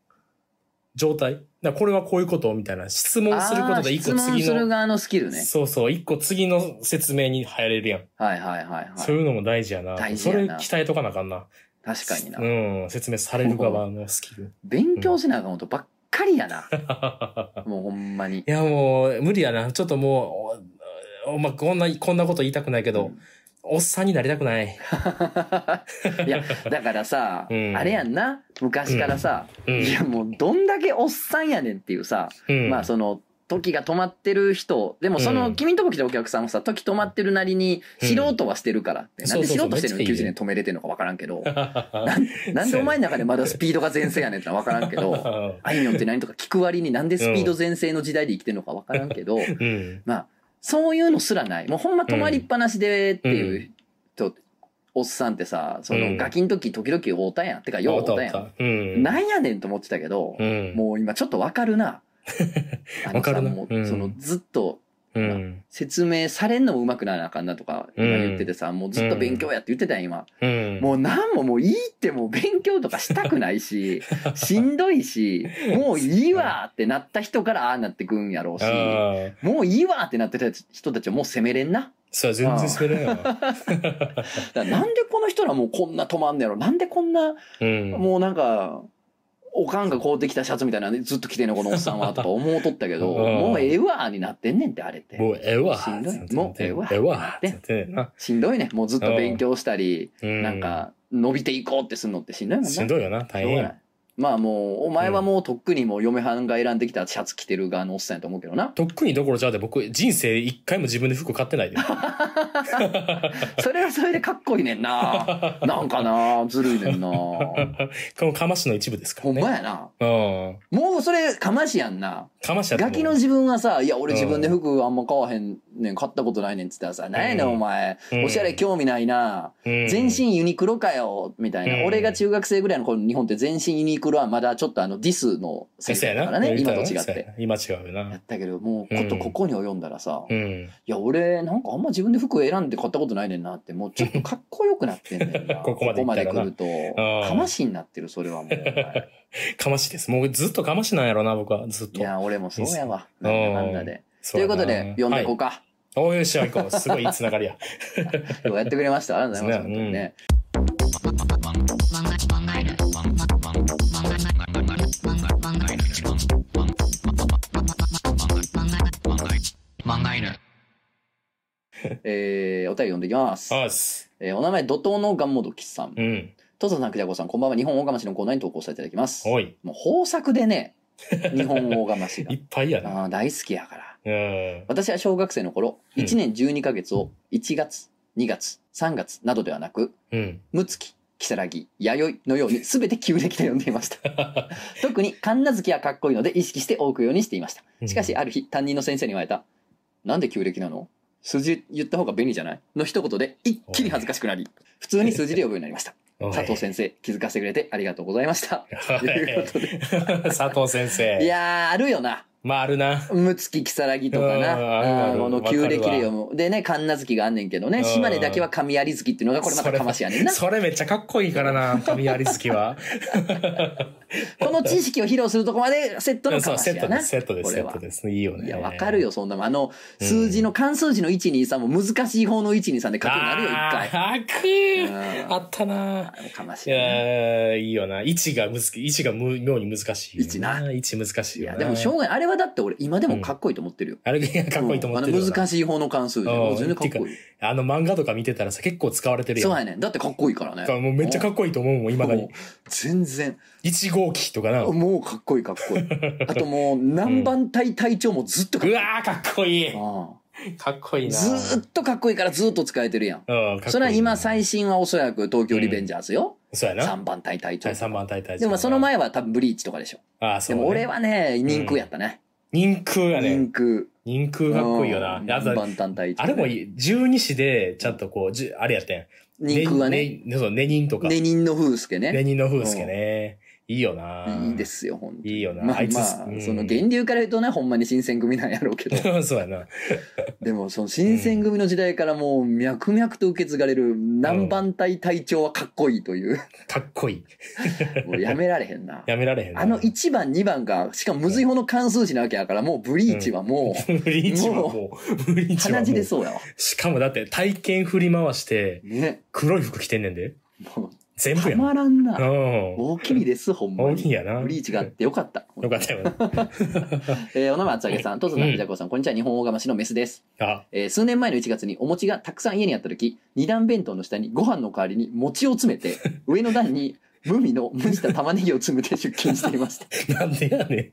状態だこれはこういうことみたいな質問することで一個あー質問次の、する側のスキルね。そうそう、一個次の説明に入れるやん。はいはいはいはい。そういうのも大事やな。大事やなそれ鍛えとかなあかんな。確かにな。うん、説明される側のスキル。勉強しなあかんことばっかりやな。もうほんまにい。や、もう、無理やな。ちょっともう、おおまあ、こんな、こんなこと言いたくないけど、おっさんになりたくない。いや、だからさ、うんあれやんな。昔からさ、うん。いやもうどんだけおっさんやねんっていうさ、うん、まあその、時が止まってる人、でもその、うん君んとこ来たお客さんもさ、時止まってるなりに、うん知ろうとはしてるからって。なんで知ろうとしてるのに90年止めれてんのかわからんけど、なんでお前の中でまだスピードが全盛やねんってのはわからんけど、あいみょんって何とか聞く割になんでスピード全盛の時代で生きてるのかわからんけど、うん。まあ、そういうのすらない。もうほんま止まりっぱなしでっていう人、おっさんってさ、そのうんガキの時時々会うたやん。てか、よう会うたやん。うん。なんやねんと思ってたけど、うん。もう今ちょっとわかるな。あのさもううんそのずっとうん。説明されんのもうまくならなあかんなとか今言っててさ、もうずっと勉強やって言ってたやん今。うん。もうなんももういいってもう勉強とかしたくないし、しんどいし、もういいわってなった人からああなってくんやろうし。もういいわってなってた人たちはもう責めれんな。そう、全然滑れないわ。だからなんでこの人らもうこんな止まんねやろなんでこんな、うん。もうなんか、おかんが買うてきたシャツみたいなのずっと着てんのこのおっさんはとか思うとったけど、うんもうええわになってんねんってあれって。もうええわ。しんどいもうええわええわ。しんどいね。もうずっと勉強したり、うんなんか伸びていこうってすんのってしんどいもんな。しんどいよな、大変や。まあもう、お前はもうとっくにもう嫁はんが選んできたシャツ着てる側のおっさんやと思うけどな。とっくにどころじゃで僕、人生一回も自分で服買ってないで。それはそれでかっこいいねんな。なんかな、ずるいねんな。このかましの一部ですからね。ほんまやな。うん。もうそれ、かましやんな。かましやガキの自分はさ、いや、俺自分で服あんま買わへんねん、買ったことないねんって言ったらさ、なんやねんお前う、んおしゃれ興味ないな。うん全身ユニクロかよ、みたいな。うん俺が中学生ぐらいの頃の日本って全身ユニクロはまだちょっとあのディスの世そうやな。界だからね、今と違っ。て。な今違うよやなっ。たけど、もうことここに及んだらさ、いうん。や、俺なんかあんま自分で服選んで買ったことないねんなって、もうちょっとかっこよくなってんねんな。ここまで来ると、んかましになってる、それはもう。かましです。もうずっとかましなんやろな、僕は。ずっと。いや、俺もそうやわ。うんなんだかんだで。ということで、読んでいこうか。はいおーよし、行こう。すごいいいつながりや。やってくれました。ありがとうございます。ね えー、お便り読んでいきます。す。えーお名前、怒涛のガンモドキさん。うん。トザさん、クジャコさん、こんばんは。日本大釜しのコーナーに投稿させていただきます。もう豊作でね、日本大釜しが い。っぱいやな。大好きやから。うん。私は小学生の頃、うん1年12ヶ月を1月、2月、3月などではなく、うん。むつき、きさらぎ、やよいのように全て旧暦で読んでいました。特に神奈月はかっこいいので意識して多くようにしていました。しかしある日担任の先生に言われた。なんで旧暦なの？数字言った方が便利じゃない？の一言で一気に恥ずかしくなり、普通に数字で呼ぶようになりました。佐藤先生、気づかせてくれてありがとうございました。ということで。佐藤先生。いやー、あるよな。まあ、あるな。むつき、きさらぎとかな。うんあの旧暦で読む。でね、神奈月があんねんけどね、うん島根だけは神有月っていうのがこれまたかましやねんな。それめっちゃかっこいいからな、神有月は。この知識を披露するとこまでセットのかましやな。セットです、セットです。いいよね。いや、わかるよ、そんなもん。あの、数字の、漢数字の123も難しい方の123で書くなるよ、一回。あくうんあったなかましいやな。やーいいよな。位置がむず、位置がむ妙に難しいよ。位置な位置難しいいや、よな。でも、しょうがない。あれはだって俺、今でもかっこいいと思ってるよ。あれがかっこいいと思ってるうんよな。あの難しい方の関数字。うん全然かっこいい。あの漫画とか見てたらさ、結構使われてるやん。そうやねん。だってかっこいいからね。もうめっちゃかっこいいと思うもん、今だにもう。全然。1号機とかな。うもうかっこいいかっこいい。あともう、何番隊隊長もずっとかっこいい。わー、かっこいい。あ かっこいいな。あずーっとかっこいいからずーっと使えてるやん。うん、それは今最新はおそらく東京リベンジャーズよ。そうやな。3番隊隊長はい、。3番大隊長でもその前は多分ブリーチとかでしょ。ああ、そう、ね。でも俺はね、人空やったね。人空やね人。空。人空かっこいいよな。うんあと万端隊長あれもいい十二支で、ちゃんとこう、じゅあれやってん。人空はね、ね。そう、ネニンとか。ネニンの風助ね。ネニンの風助ね。いいよな。いいですよ、本当に。いいよなまああいつまあ、うんその源流から言うとね、ほんまに新選組なんやろうけど。そうやな。でも、その新選組の時代からもう脈々と受け継がれる南番隊隊長はかっこいいという。かっこいい。もうやめられへんな。やめられへんな。あの1番、2番が、しかも無随法の関数字なわけやから、もうブリーチはもブリーチはもう、ブリう、ーチはもう。鼻血でそうやわ。しかもだって体験振り回して、ね。黒い服着てんねんで。もう、全部やん。たまらんうな。ん。大きいです、ほんまに。大きいやな。ブリーチがあってよかった。よかったよな。えーお名前厚揚げさん、トトさん、うんジャコさん、こんにちは、日本大釜市のメスです。あ、えー数年前の1月にお餅がたくさん家にあった時、二段弁当の下にご飯の代わりに餅を詰めて、上の段に無味の蒸した玉ねぎを詰めて出勤していました。なんでやね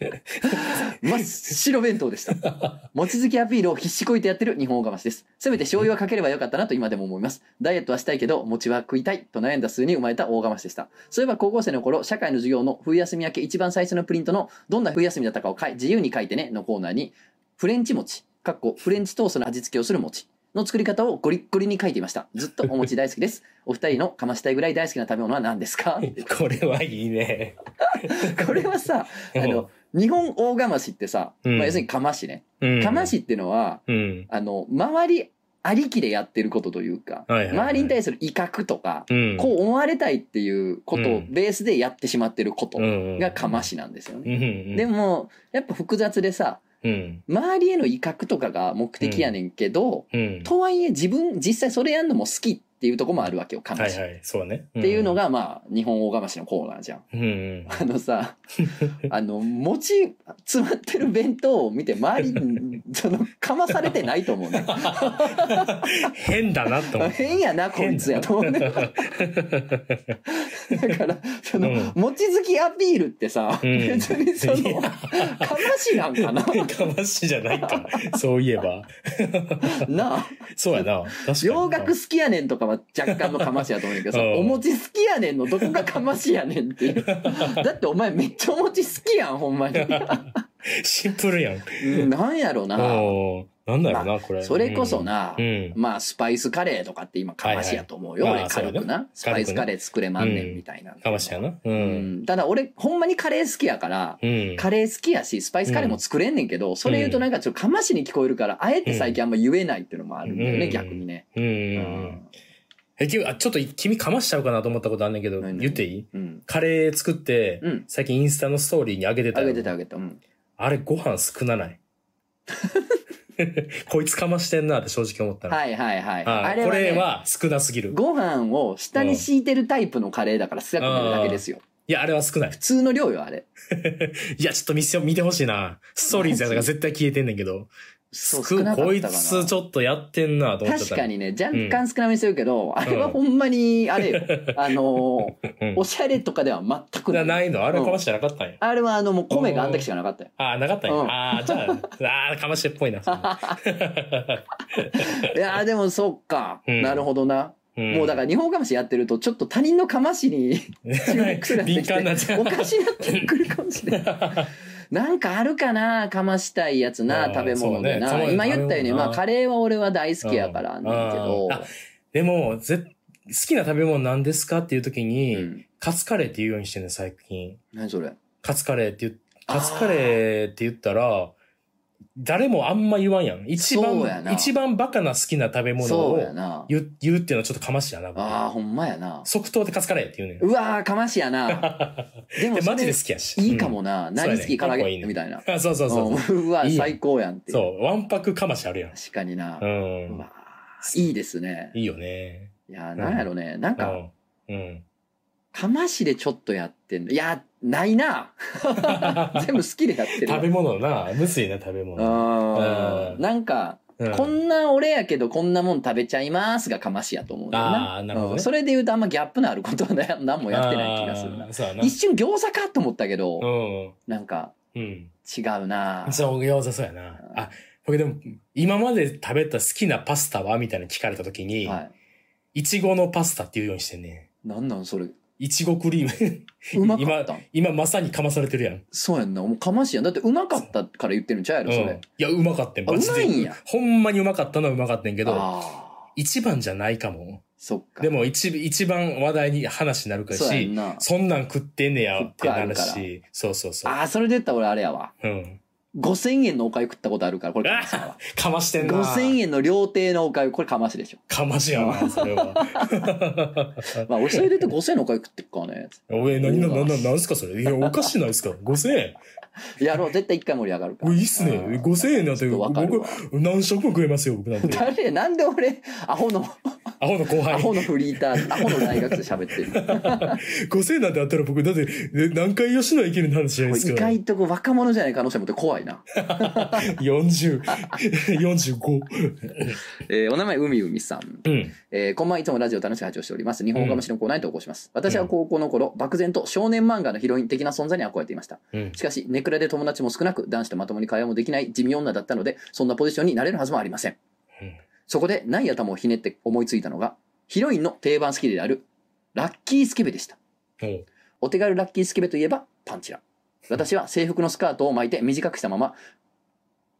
真っ白弁当でした。餅好きアピールを必死こいてやってる日本大釜市です。せめて醤油はかければよかったなと今でも思います。ダイエットはしたいけど、餅は食いたいと悩んだ末に生まれた大釜市でした。そういえば高校生の頃、社会の授業の冬休み明け一番最初のプリントのどんな冬休みだったかを自由に書いてねのコーナーに、フレンチ餅、かっこフレンチトーストの味付けをする餅の作り方をゴリッゴリに書いていました。ずっとお餅大好きです。お二人のかましたいぐらい大好きな食べ物は何ですか？これはいいね。これはさ、あの、日本大釜市ってさ、うんまあ、要するにかましね。うん。かましっていうのは、うん。あの、周りありきでやってることというか、はいはいはい周りに対する威嚇とか、うん。こう思われたいっていうことをうんベースでやってしまってることうんがかましなんですようね。んうん。でも、やっぱ複雑でさ、うん。周りへの威嚇とかが目的やねんけど、うん。とはいえ自分、実際それやんのも好きっっていうとこもあるわけよ、かまし。はいはい。そうね。っていうのが、まあ、日本大釜しのコーナーじゃん。うん、うん。あのさ、あの、餅詰まってる弁当を見て、周りに、その、かまされてないと思うね。変だなと思って。変やな、こいつやと思うね。だから、その、うん餅好きアピールってさ、うん別にそいの、やかましなんかなかましじゃないか。そういえば。なあ、そうやな。確かに。洋楽好きやねんとかは若干のかましやと思うんだけどさ、うんお餅好きやねんのどこがかましやねんっていう。だってお前めっちゃお餅好きやん、ほんまに。シンプルやん。うんなんやろな。おーなんだろうな、これ。それこそな、うん。まあ、スパイスカレーとかって今、かましやと思うよ。はいはい俺、軽くな、ねスパイスカレー作れまんねんみたいな。かましやな。う。うんん。ただ、俺、ほんまにカレー好きやから、うん。カレー好きやし、スパイスカレーも作れんねんけど、それ言うとなんかちょっとかましに聞こえるから、あえて最近あんま言えないっていうのもあるんだよね、うん逆にね。うん。ううん。え、君、あ、ちょっと君かましちゃうかなと思ったことあんねんけど、言っていい？うん。カレー作ってうん、最近インスタのストーリーに上げてたよあげてたあげてた。うん。あれ、ご飯少なない？こいつかましてんなって正直思ったの。はいはいはい。ああれは、ね、これは少なすぎる。ご飯を下に敷いてるタイプのカレーだから少なくなるだけですよ。いや、あれは少ない普。通の量よ、あれ。いや、ちょっと見せ、見てほしいな。ストーリーズやから絶対消えてんねんけど。少少なかったかなこいつちょっとやってんなと思ってた。確かにね、若干少なめにするけど、あれはほんまに、あれよ。あのーうんおしゃれとかでは全くな。ないないのあれかましてなかったんや。あれはあの、もう米があんだけしかなかったよ。ああ、なかったんや。うんああ、じゃあ、ああ、かましてっぽいな。いやーでもそっか。うんなるほどな。もうだから日本かましやってると、ちょっと他人のかましに 注目する敏感になっちゃうおかしなってくるかもしれない。なんかあるかなかましたいやつあな、ー食べ物でな。ね。今言ったように、まあカレーは俺は大好きやからあん。ねんけど。でも、ぜ好きな食べ物何ですかっていう時に、うん。カツカレーって言うようにしてんねん最近。何それ？カツカレーって言う、カツカレーって言ったら、誰もあんま言わんやん。一番、そうやな一番バカな好きな食べ物そうを。言う言うっていうのはちょっとかましやな。僕ああ、ほんまやな。即答でカツカレーって言うねん。うわー、かましやな。でもで、それマジで好きやし。いいかもな。何好き唐揚かっこいいねげみたいな。あそうそうそう。うんうわ、いいやん最高やんって。そう、ワンパクかましあるやん。確かにな。う。うんわーいいですね。いいよね。いや、なんやろね。なんか、うん。うん。かましでちょっとやってんの。いや、ないな。全部好きでやってるわ。食べ物な、むずいな、食べ物。なんか、うんこんな俺やけどこんなもん食べちゃいますがかましやと思うんだよな。あーなるほどねうんそれで言うとあんまギャップのあることはね何もやってない気がするな。一瞬餃子かと思ったけど、うん。なんかうん。違うな。そう、餃子そうやな。あ、僕でも、今まで食べた好きなパスタはみたいなの聞かれた時に、はいちごのパスタって言うようにしてんねい。なんなんそれ。ん。いちごクリーム。うまかったん今まさにかまされてるやん。そうやんな。もうかましやん。だってうまかったから言ってるんちゃうやろ、そうんれ。いや、うまかったんあマジでうまいんやほんまにうまかったのはうまかったんやけど、ああ。一番じゃないかも。そっか。でも一、一番話題に話になるかし、そうやんな。そんなん食ってんねやってなるし、そうそうそう。ああ、それで言ったら俺あれやわ。うん。5000円のおかゆ食ったことあるから、これかましやわ。かましてんな。5000円の料亭のおかゆ、これかましでしょ。かましやな、それは。まあ、俺それで言うと5000円のおかゆ食ってっからね。おい、何な、な、な、なんすかそれ。いや、おかしないですか ?5000 円。やろう、絶対一回盛り上がるから。おい、いいっすね。うん5000円なんて、僕わ、何食も食えますよ、僕なんて。誰？なんで俺、アホの、アホの後輩。アホのフリーター、アホの大学生喋ってる。5000円なんてあったら僕、だって、え何回吉野家行ける話じゃないです意か。外とこう若者じゃない可能性もって怖いな。40、45。えーお名前、うみうみさん。うん。えーこんばんはいつもラジオ楽しく拝聴しております。日本語しのコーナーに投稿します。私は高校の頃、漠然と少年漫画のヒロイン的な存在に憧れていました。うん。しかし、ネクラで友達も少なく、男子とまともに会話もできない地味女だったので、そんなポジションになれるはずもありません。うんそこで、ない頭をひねって思いついたのが、ヒロインの定番スキルである、ラッキースケベでした。お手軽ラッキースケベといえば、パンチラ。私は制服のスカートを巻いて短くしたまま、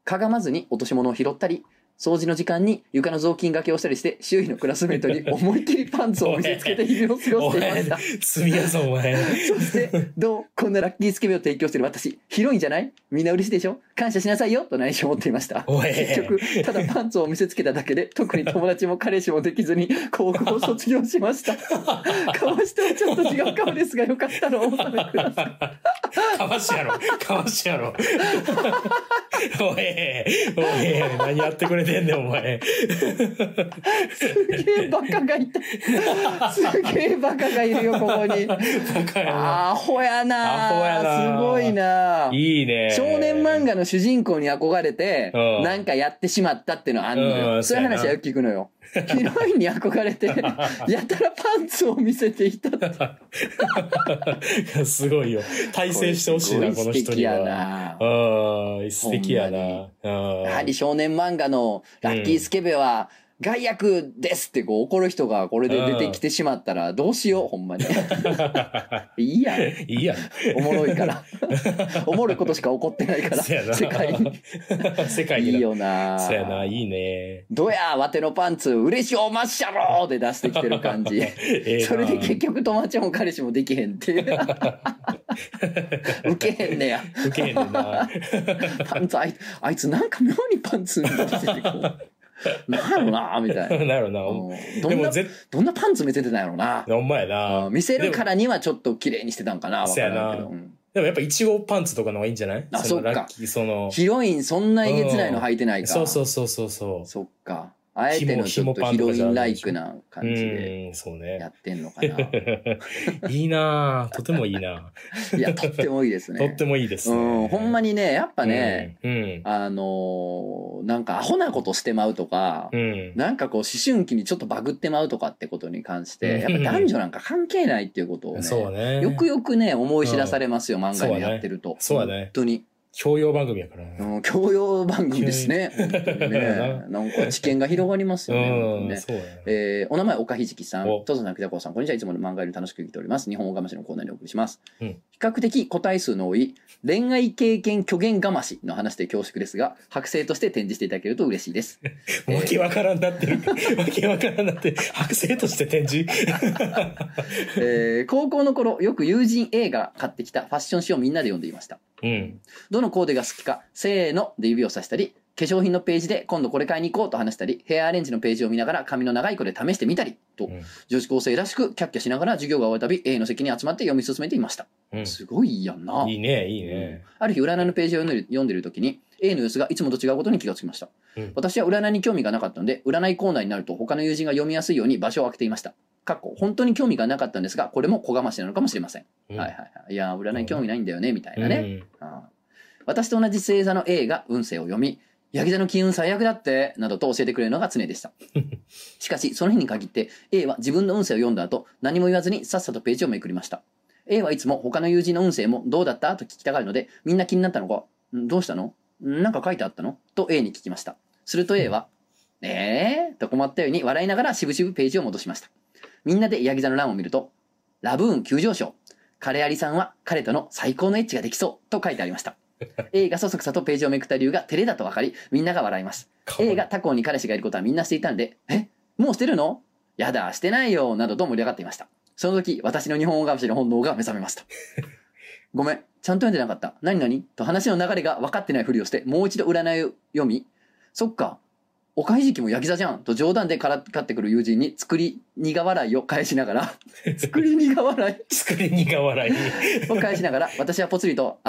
かがまずに落とし物を拾ったり、掃除の時間に床の雑巾掛けをしたりして、周囲のクラスメートに 思いっきりパンツを見せつけて日々を過ごおしていました。やぞ、お前。そして、どうこんなラッキースケベを提供している私、ヒロインじゃない？みんな嬉しいでしょ？感謝しなさいよと内心思っていました。結局、ただパンツを見せつけただけで、特に友達も彼氏もできずに、高校を卒業しました。かわしてはちょっと違うかもですが、よかったらお納めください。かわしやろ。かわしやろ。おい、おい、何やってくれてんねん、お前。すげえバカがいた。すげえバカがいるよ、ここに。アホやなアホやなすごいないいね。少年漫画の主人公に憧れて、うんなんかやってしまったっていうのはあんのよ。うんそういう話はよく聞くのよ。ヒロインに憧れて、やたらパンツを見せていたって。すごいよ。対戦してほしいな、この人にすごい素敵やは。なうん、素敵やな。うんやはり少年漫画のラッキースケベは、害悪ですってこう怒る人がこれで出てきてしまったらどうしよう、ほんまに。いいやん。いいやん。おもろいから。おもろいことしか起こってないから。世界に。世界にいいよなそうやな、いいね。どや、わてのパンツ、嬉しおまっしゃろで出してきてる感じ。それで結局友達も彼氏もできへんっていう。ウケへんねや。受けへんねんな。パンツ、あいあいつなんか妙にパンツ出しててこう。なんやろなみたいな。なるな。うんどんなでもぜ、どんなパンツ見せてたんやろな。ほんまやなうん。見せるからにはちょっと綺麗にしてたんかなわからんけど。そうやなうんでもやっぱイチゴパンツとかの方がいいんじゃない？あそのそっかラッキー、その。ヒロインそんなえげつないの履いてないか。そうそうそうそうそう。そっか。あえてのちょっとヒロインライクな感じで。やってんのかな。いいなぁとてもいいな いや、とってもいいですね。とってもいいですね。うん、ほんまにね、やっぱね、うん。うん。あのーなんかアホなことしてまうとか、うん。なんかこう思春期にちょっとバグってまうとかってことに関しうんて、やっぱ男女なんか関係ないっていうことをね、ね。よくよくね、思い知らされますよ、漫画にやってると。そうやね本当に。教養番組やから。うん教養番組ですね。ね。なんか知見が広がりますよね。ねそうやね。えーお名前、岡ひじきさん。おとぞなくじゃこうさん。こんにちは。いつもの漫画より楽しく聞いております。日本語がましのコーナーにお送りします。うん比較的個体数の多い恋愛経験虚言がましの話で恐縮ですが、剥製として展示していただけると嬉しいです。わけわからんなってる。わけわからんなって、剥製として展示。えー高校の頃、よく友人 A が買ってきたファッション誌をみんなで読んでいました。うん。どのコーデが好きか、せーので指をさしたり、粧品のページで今度これ買いに行こうと話したり、ヘアアレンジのページを見ながら髪の長い子で試してみたりと、うん。女子高生らしくキャッキャしながら授業が終わるたび A の席に集まって読み進めていました。うん。すごいやんな。いいね、いいね。ある日占いのページを読んでる時に A の様子がいつもと違うことに気がつきました、うん。私は占いに興味がなかったので占いコーナーになると他の友人が読みやすいように場所を空けていましたかっこ本当に興味がなかったんですがこれも小がましなのかもしれません、うん。はいはいはい。いやー占い興味ないんだよねみたいなね、うん。私と同じ星座の A が運勢を読みヤギ座の金運最悪だってなどと教えてくれるのが常でした。しかしその日に限って A は自分の運勢を読んだ後何も言わずにさっさとページをめくりました。A はいつも他の友人の運勢もどうだった？と聞きたがるのでみんな気になったのかんどうしたのんなんか書いてあったの？と A に聞きました。すると A は「えー?」と困ったように笑いながらしぶしぶページを戻しました。みんなでヤギ座の欄を見ると「ラブーン急上昇彼ありさんは彼との最高のエッチができそう」と書いてありました A がそそくさとページをめくった理由が照れだと分かりみんなが笑います A が他校に彼氏がいることはみんなしていたんで、えもうしてるの？やだ、してないよ、などと盛り上がっていました。その時、私の日本語学習の本能が目覚めました。ごめん、ちゃんと読んでなかった。何々と話の流れが分かってないふりをして、もう一度占いを読み、そっか、おかひじきもヤギ座じゃんと冗談でからかってくる友人に作り苦笑いを返しながら、作り苦笑い作りにが笑い。を返しながら、私はぽつりと、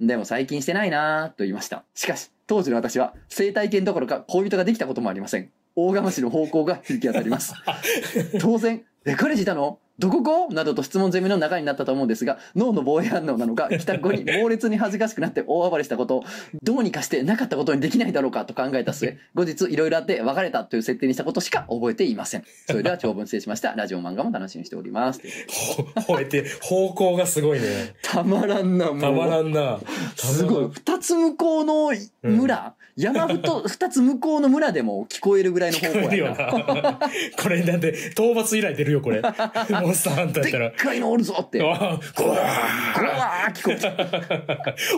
でも最近してないなぁと言いました。しかし、当時の私は、生体験どころか恋人ができたこともありません。大釜市の方向が響き当たります。当然、え、彼氏いたの？どここなどと質問攻めの中になったと思うんですが、脳の防衛反応なのか、帰宅後に猛烈に恥ずかしくなって大暴れしたことを、どうにかしてなかったことにできないだろうかと考えた末、後日いろいろあって別れたという設定にしたことしか覚えていません。それでは長文失礼しました。ラジオ漫画も楽しみにしております。ほ吠えて、方向がすごいね。たまらんな、もう。たまらんな。すごい。二つ向こうの村、山ふ二つ向こうの村でも聞こえるぐらいの方聞こえるよ向やな。な。これだって、討伐以来出るよ、これ。モンスターハンターやったらでっ。かいのおるぞって。うわああ、こわー聞こえた。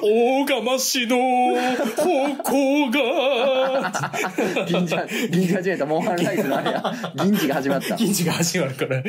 大釜市の方向が、銀じ、銀じ始めた、モンハンライズのあれや。銀次が始まった。銀次が始まるから。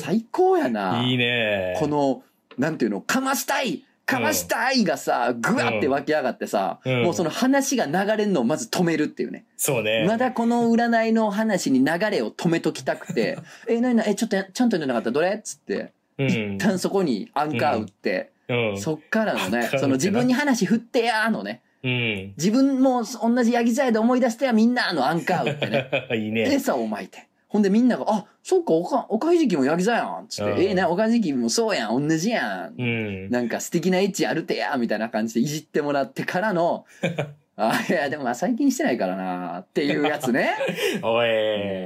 最高やな。いいね。この、なんていうの、かましたいかましたいがさ、ぐわって湧き上がってさ、うんもうその話が流れるのをまず止めるっていうね。そうね。まだこの占いの話に流れを止めときたくて、え、なになに、え、ちょっとや、ちゃんと読んでなかった？どれ？っつって、うん一旦そこにアンカー打って、うん。そっからのねアンカー打って、なその自分に話振ってやーのね、うん。自分も同じヤギ座やで思い出してはみんなあのアンカー打ってね。いいね。餌をまいて。ほんでみんなが、あ、そっか、おか、おかひじきもヤギ座やん。つって、うんええな、おかひじきもそうやん。同じやん。うん。なんか素敵なエッチあるてや、みたいな感じでいじってもらってからの、あ、いや、でもまあ最近してないからな、っていうやつね。おい。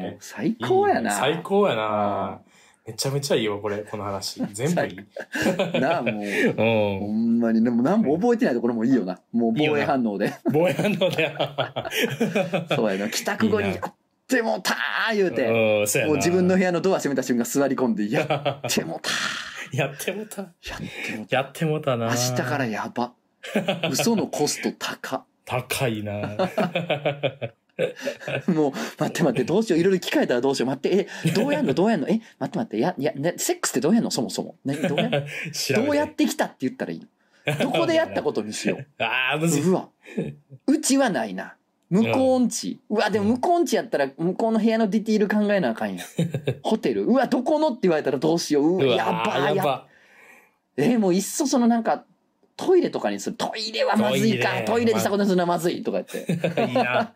もう最高やな。いい最高やな。めちゃめちゃいいわ、これ、この話。全部いい。なあ、もう。ほ うん。んまに、でも何も覚えてないところもいいよな。もう防衛反応で。防衛反応で。そうやな。帰宅後にいいなやってもたー言うて、うん。もう自分の部屋のドア閉めた瞬間座り込んで、やってもたー。やってもた。やってもたやってもたな。明日からやば。嘘のコスト高。高いな。もう、待って待って、どうしよう。いろいろ聞かれたらどうしよう。待って、え、どうやんの？どうやんの？え、待って待って、や、いや、ね、セックスってどうやんの？そもそも。ね、どうやどうやってきたって言ったらいいの？どこでやったことにしよう？ああ、むずい。うわ。うちはないな。向こうんち。うわ、でも向こうんちやったら向こうの部屋のディティール考えなあかんやん。ホテル。うわ、どこのって言われたらどうしよう。うわ、うわやばいややば。えーもういっそそのなんか、トイレとかにする。トイレはまずいか。トトイレイレでしたことにするのはまずいとか言って。いい いな。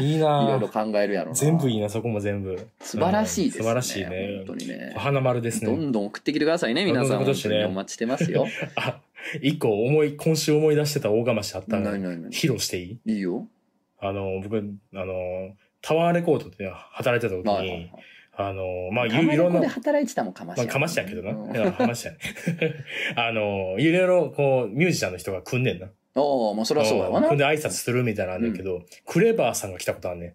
いいろいろな。考えるやろな。全部いいな、そこも全部。素晴らしいですね。うん素晴らしいね本当にね。花丸ですね。どんどん送ってきてくださいね、皆さん。どんどん本送ってほしいね当にお待ちしてますよ。あ、一個思い、今週思い出してた大釜しあったの。何何何披露していい？いいよ。あの、僕、あの、タワーレコードで働いてた時はいはいに、あの、まあ、いろんな、働いてたもんかましまあ、やかましたけどな。うんかましたね。あの、いろいろ、こう、ミュージシャンの人が来んねんな。おおもうそりゃそうやわなほん。で挨拶するみたいなんだけど、クレバーさんが来たことあんねん。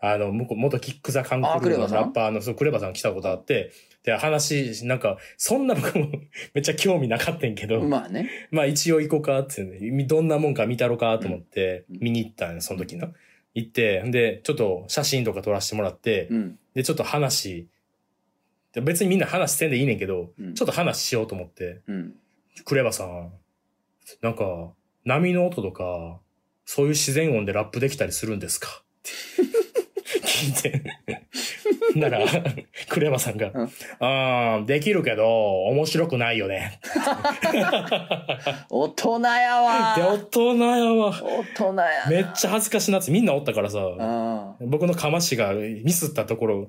あの、向こう、元キックザカンクルーのラッパーの、そう、クレバーさんが来たことあって、で、話、なんか、そんな僕も めっちゃ興味なかったんけど、まあね。まあ一応行こうかって、ね、どんなもんか見たろかと思って、うん見に行ったんよ、その時な。行って、で、ちょっと写真とか撮らせてもらって、うん。で、ちょっと話、で別にみんな話せんでいいねんけど、うんちょっと話しようと思って、うん。クレバさん、なんか、波の音とか、そういう自然音でラップできたりするんですか？って聞いて。なら、クレバさんが、うんできるけど、面白くないよね。大人やわで、大人やわ。大人やなめっちゃ恥ずかしなってみんなおったからさ、あ僕のかましがミスったところ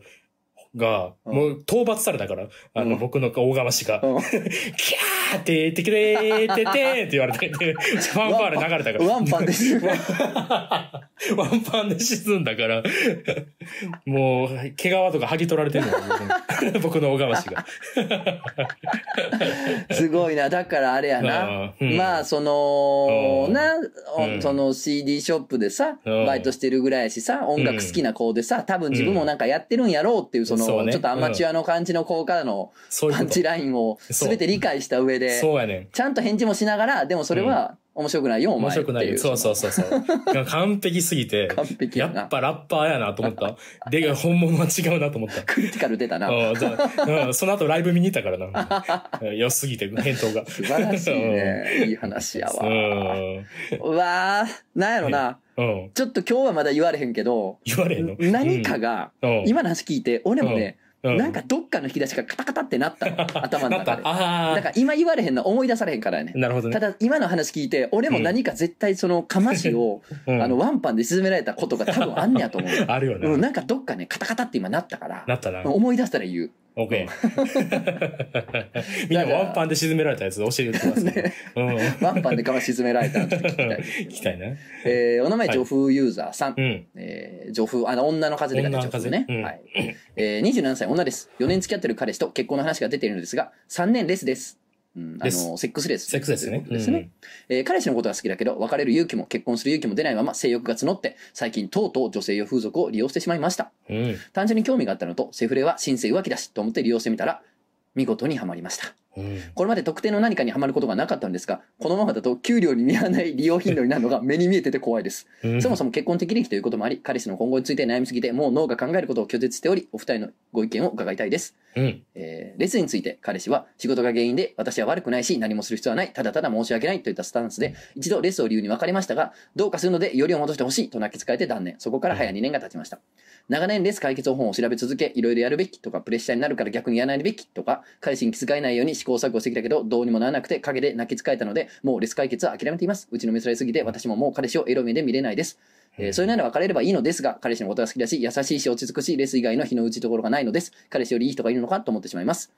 が、うん。もう討伐されたから、あの、うん。僕の大釜しが、キャーって、てけれーててーって言われて、でファンファーレ流れたから。ワンパンで死ぬ。ワンパンで沈 んだから、もう、毛皮とか剥ぎ取られてるのよ、僕 僕の大釜しが。すごいな。だからあれやな。うん。まあ、その、うん。な、うん。その CD ショップでさ、うん。バイトしてるぐらいやしさ、音楽好きな子でさ、多分自分もなんかやってるんやろうっていう、その、ねちょっとアマチュアの感じの子からのパンチラインを全て理解した上と。で。ちゃんと返事もしながら、でもそれは面白くないよ、お面前っていう。白くないよ。そうそうそうそう。完璧すぎて。完璧やなやっぱラッパーやなと思った。で、本物は違うなと思った。クリティカル出たな。うんじゃあうんその後ライブ見に行ったからな。うん良すぎて、返答が。素晴らしいね。いい話やわ。うん。うわー、なんやろな。うん。ちょっと今日はまだ言われへんけど、言われへんの？何かが、うん今の話聞いて、俺もね、うんなんかどっかの引き出しがカタカタってなったの。頭の中で。あだから今言われへんの思い出されへんからやねあ。。なるほどね。ただ今の話聞いて、俺も何か絶対そのかましを、うんあの、ワンパンで沈められたことが多分あんねやと思う。あるようん、な。なんかどっかね、カタカタって今なったから、なったな。思い出したら言う。オッケー。みんなワンパンで沈められたやつ教えてください。うん。ワンパンでかまし沈められたのちょっと聞きたい。聞きたいな。えー、お名前、はい女風ユーザーさん。うん。えー、女風、あの、女の風で女風ね。うんはい。えー、27歳女です。4年付き合ってる彼氏と結婚の話が出ているのですが、3年レスです。うん、あレの、セックスレス。セックスですねですね。えー彼氏のことが好きだけど、別れる勇気も結婚する勇気も出ないまま性欲が募って、最近とうとう女性用風俗を利用してしまいました。うん。単純に興味があったのと、セフレは新生浮気だしと思って利用してみたら、見事にはまりました。うん。これまで特定の何かにはまることがなかったんですが、このままだと給料に見合わない利用頻度になるのが目に見えてて怖いです。うん。そもそも結婚適齢期ということもあり、彼氏の今後について悩みすぎて、もう脳が考えることを拒絶しており、お二人のご意見を伺いたいです。うん。えーレスについて彼氏は仕事が原因で私は悪くないし何もする必要はないただただ申し訳ないといったスタンスで一度レスを理由に別れましたがどうかするのでよりを戻してほしいと泣きつかれて断念そこから早2年が経ちました長年レス解決方法を調べ続けいろいろやるべきとかプレッシャーになるから逆にやらないべきとか彼氏に気遣えないように試行錯誤してきたけどどうにもならなくて陰で泣きつかれたのでもうレス解決は諦めていますうちの見せられすぎて私ももう彼氏をエロ目で見れないですえーそれなら別れればいいのですが、彼氏のことが好きだし、優しいし、落ち着くし、レス以外の日の打ちどころがないのです。彼氏よりいい人がいるのかと思ってしまいます。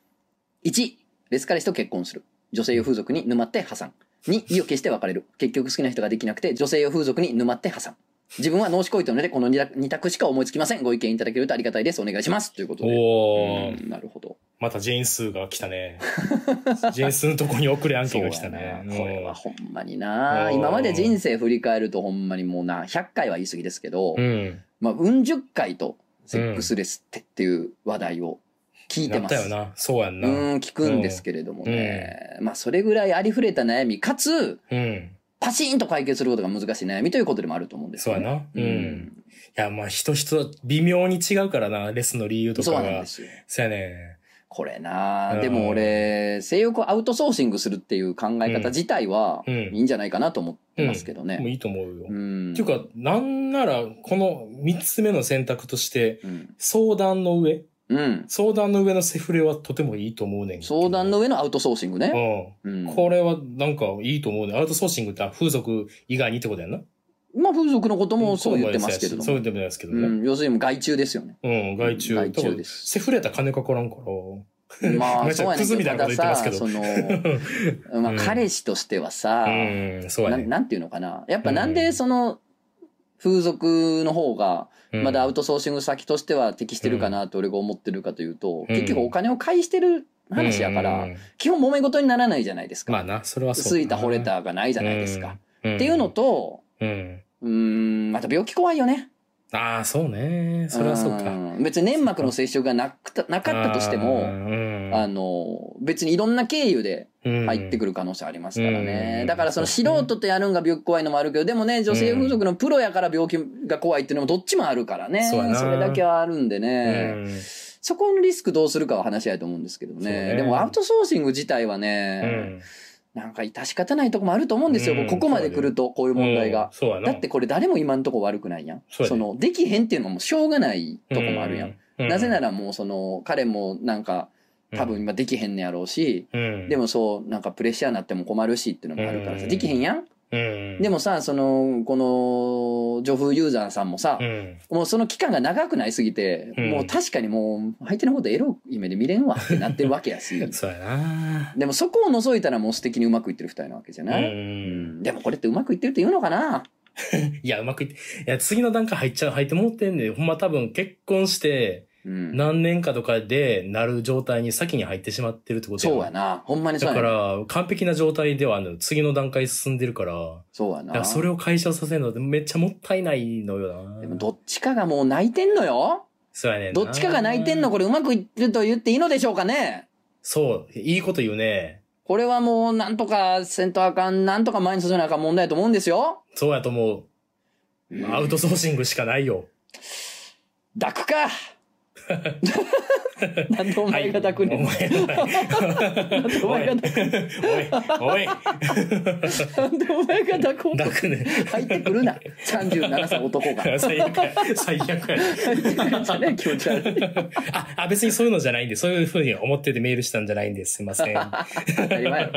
1、レス彼氏と結婚する。女性用風俗に沼って破産。2、意を決して別れる。結局好きな人ができなくて、女性用風俗に沼って破産。自分は脳死行為というので、この2択しか思いつきません。ご意見いただけるとありがたいです。お願いします。ということで。おなるほど。またジェーンスーが来たね。ジェーンスーのとこに送れ案件が来たねこれはほんまにうなん今まで人生振り返るとほんまにもうな、100回は言い過ぎですけど、うん。まあ、うん十回とセックスレスってっていう話題を聞いてます。なったよな。そうやんな。うん、聞くんですけれどもね。まあ、それぐらいありふれた悩み、かつ、うん。パシーンと解決することが難しい悩みということでもあると思うんですよ、ね。そうやな。うん。いや、まあ、人人微妙に違うからな、レスの理由とかが。そうなんですよ。そうやね。これな、うんでも俺、性欲をアウトソーシングするっていう考え方自体は、うんいいんじゃないかなと思ってますけどね。もういいと思うよ。うん。っていうか、なんなら、この三つ目の選択として、うん。相談の上うん。相談の上のセフレはとてもいいと思うねん。相談の上のアウトソーシングね。う。うんん。これはなんかいいと思うね。アウトソーシングって風俗以外にってことやんな。まあ、風俗のこともそう言ってますけれども。そう言ってますけどね。うん。要するに外注ですよね。うん、外注。外注ですセフレやったら金かからんから。まあ、めっちゃそうやねんクズみたいなこと言ってますけどたださその、まあ、うん彼氏としてはさ、うん、そうやね。ななんていうのかな。やっぱなんでその、風俗の方が、うんまだアウトソーシング先としては適してるかなと俺が思ってるかというと、うん結局お金を返してる話やから、うん基本揉め事にならないじゃないですか。まあな、それはそう。ついた惚れたがないじゃないですか。。うんっていうの、と、うん。ん、また病気怖いよね。ああ、そうね。それはそうか。ん別に粘膜の接触がなくたなかったとしても、あの、別にいろんな経由で入ってくる。る可能性ありますからね。うんだからその素人とやるんが病気怖いのもあるけど、でもね、女性風俗のプロやから病気が怖いっていうのもどっちもあるからね。そうやなそれだけはあるんでうね。んそこのリスクどうするかは話し合いと思うんですけどそうね。ねでもアウトソーシング自体はうね、ん。なんか致し方ないとこもあると思うんですよ。うんここまで来ると、こういう問題が。そうやな。だってこれ誰も今んとこ悪くないやん。そうやねその、できへんっていうのもしょうがないとこもあるやん。うん。なぜならもうその、彼もなんか、多分今できへんねやろうし、うん、でもそう、なんかプレッシャーになっても困るしっていうのもあるからさ、うんできへんやんうん、でもさ、その、この、女風ユーザーさんもさう、ん、もうその期間が長くなりすぎて、うん。もう確かにもう、相手のことエロい目で見れんわってなってるわけやし、そうやな。でもそこを除いたらもう素敵にうまくいってる二人なわけじゃうない、ん。でもこれってうまくいってるって言うのかな？いや、うまくいって、いや、次の段階入っちゃう、入ってもってんで、ほんま多分結婚して、うん。何年かとかでなる状態に先に入ってしまってるってことそうやな。ほんまにそうだかやな。ら、完璧な状態ではある次の段階進んでるから、そうやな。だからそれを解消させるのってめっちゃもったいないのよな。でもどっちかがもう泣いてんのよそうやねんなどっちかが泣いてんのこれうまくいってると言っていいのでしょうかねそう、いいこと言うね。これはもうなんとかせんとあかん、なんとか前に進めなあかん問題だと思うんですよ。そうやと思う。アウトソーシングしかないよ。抱くか なんでお前が抱くねん。お前がなんでお前が抱くおい、おい、なんでお前が抱こうと抱くね。入ってくるな。37歳男が。最悪や。最悪や。入ってくるんじゃね気持ち悪い。あ、あ、別にそういうのじゃないんで、そういうふうに思っててメールしたんじゃないんです。すいません。当たり前。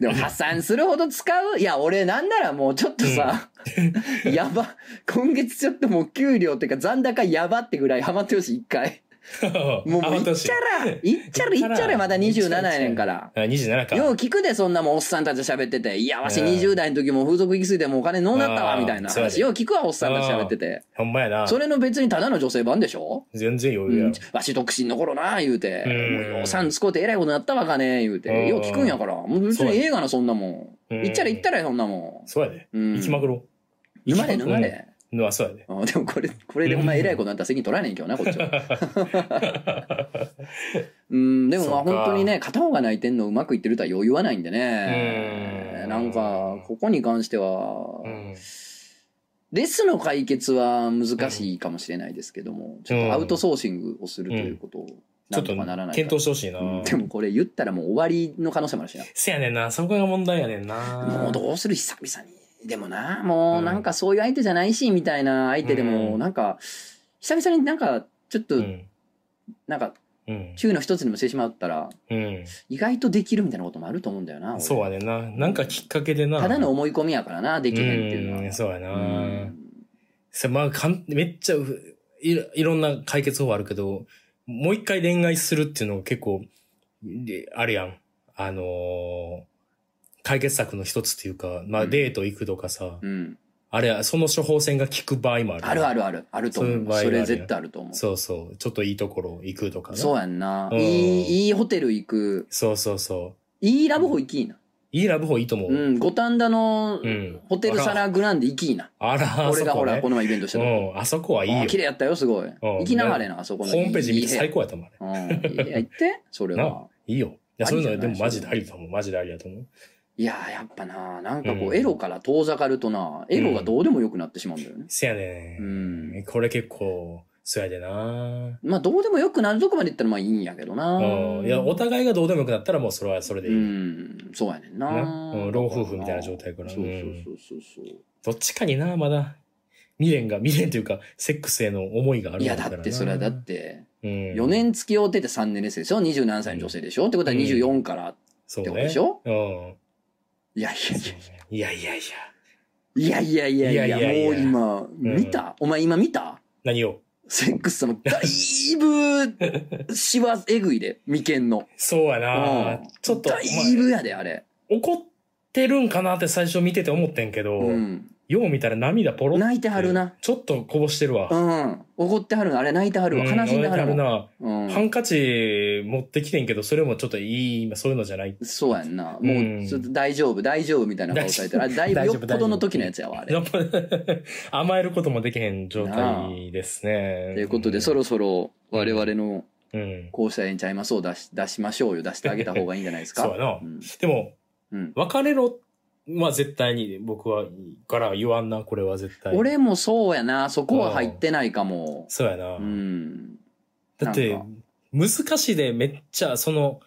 でも破産するほど使う？いや、俺なんならもうちょっとさ、やば。今月ちょっともう給料っていうか残高やばってぐらいハマってほしい、一回。もう、もういっちゃら、いっちゃら、いっちゃら、まだ27やねんから。あ、27か。よう聞くで、そんなもんおっさんたちと喋ってて。いや、わしうん20代の時も風俗行き過ぎてもうお金のうなったわ、みたいな話。よう聞くわ、おっさんたち喋ってて。ほんまやな。それの別にただの女性版でしょ？全然余裕やうん。わし独身の頃な、言うて。うんもうようさん使うて偉いことになったわかね、言うて。うんよう聞くんやから。もう別にええがな、そんなもん。うん行っちゃれ行ったらそんなもそうやで。うん行きまくろん。沼れ沼れ。う。のはそうやで。あでもこれ、これでお前偉いことになったら責任取らねえんけどな、こっちは。うん、でもまあそうか本当にね、片方が泣いてんのうまくいってるとはよう言わないんでね。うんなんか、ここに関してはう、ん。レスの解決は難しいかもしれないですけども、ちょっとアウトソーシングをするということを、ちょっとならないか検討してほしいな。うんでもこれ言ったらもう終わりの可能性もあるしな。せやねんな。そこが問題やねんな。もうどうする久々に。でもな、もうなんかそういう相手じゃないし、みたいな相手でも、うんなんか、久々になんか、ちょっと、うん。なんか、うん。週の一つにもしてしまったら、うん。意外とできるみたいなこともあると思うんだよな。俺そうやねんな。なんかきっかけでな。ただの思い込みやからな、できへんっていうのは。うんそうやな。うんさまあ、かんめっちゃいろんな解決法あるけど、もう一回恋愛するっていうのが結構、であるやん。あのー解決策の一つっていうか、まあうんデート行くとかさ、うん。あれ、その処方箋が効く場合もある。あるあるある。あると思う。そそれ絶対あると思う。そうそう。ちょっといいところ行くとかなそうやんな。うんいい、いいホテル行く。そうそうそう。いいラブホ行きいな。いいラブホいいと思う。うん。五反田のうんホテルサラグランデ行きいな。あら、あ俺がほら、そこねこの前イベントした時。うん、あそこはいいよ。あ綺麗やったよ、すごい。行きながらな、あそこの。ホームページ見て最高やったもん、あれ。うん。いや、行って、それなは。いいよ。いや、そういうのでもマジでありだと思う。マジでありだと思う。いやー、やっぱな、なんかこうんう、エロから遠ざかるとな、エロがどうでもよくなってしまうんだよね。せやね。うん。これ結構、そうやでな。まあ、どうでもよくなるとこまで言ったらまあいいんやけどな。うん。いや、お互いがどうでもよくなったらもうそれはそれでういい。ん、そうやねんな。なうん老夫婦みたいな状態やからそうそうそうそうそう。どっちかにな、まだ、未練が、未練というか、セックスへの思いがあるいや、んだってそれはだっ、て、うん、4年付き合うてて3年ですでしょ ?20 何歳の女性でしょ？ってことは24から。そうってことでしょ？うん。いやいいやいやいや。やいや。いやいやいやいや、いやいやいやもう今、ん見た？お前今見た？何を？セックス様、だいぶ、しわえぐいで、眉間の。そうやなうん。ちょっと、だいぶやで、あれ。怒ってるんかなって最初見てて思ってんけど、うん。よう見たら涙ポロって泣いてはるな。ちょっとこぼしてるわ。うん。怒ってはるのあれ泣いてはるわ。うん悲しんではるわ。な。うん。ハンカチ持ってきてんけど、それもちょっといい、今そういうのじゃない。そうやんな。もうちょっと大丈夫、大丈夫みたいな顔されてる。あれ、だいぶよっぽどの時のやつやわ、あれ。甘えることもできへん状態ですね。ということで、そろそろ我々のうん。こうしたらええんちゃいますを出し、出しましょうよ。出してあげた方がいいんじゃないですか。そうやなうん。でも、うん別れろは絶対に僕は、から言わんな、これは絶対。俺もそうやな。そこは入ってないかも。そうやな。うん。だって難しいでめっちゃ、その、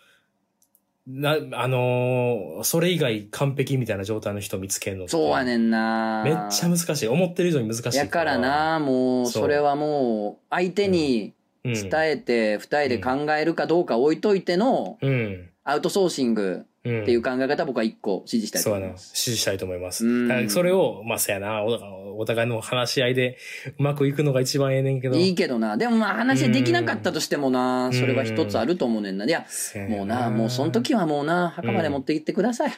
な、あのーそれ以外完璧みたいな状態の人見つけるのってそうやねんな。めっちゃ難しい。思ってる以上に難しい。やから、な、もう、それはもう、相手にうん、伝えて、二人で考えるかどうか置いといての、うん。アウトソーシングうん。っていう考え方僕は一個支持したいとそうやな。思います。支持したいと思います。うんそれを、まあ、そうやなお。お互いの話し合いでうまくいくのが一番ええねんけど。いいけどな。でもまあ話できなかったとしてもな、うんそれは一つあると思うねんな。いや、せやもうな、もうその時はもうな、墓まで持って行ってください。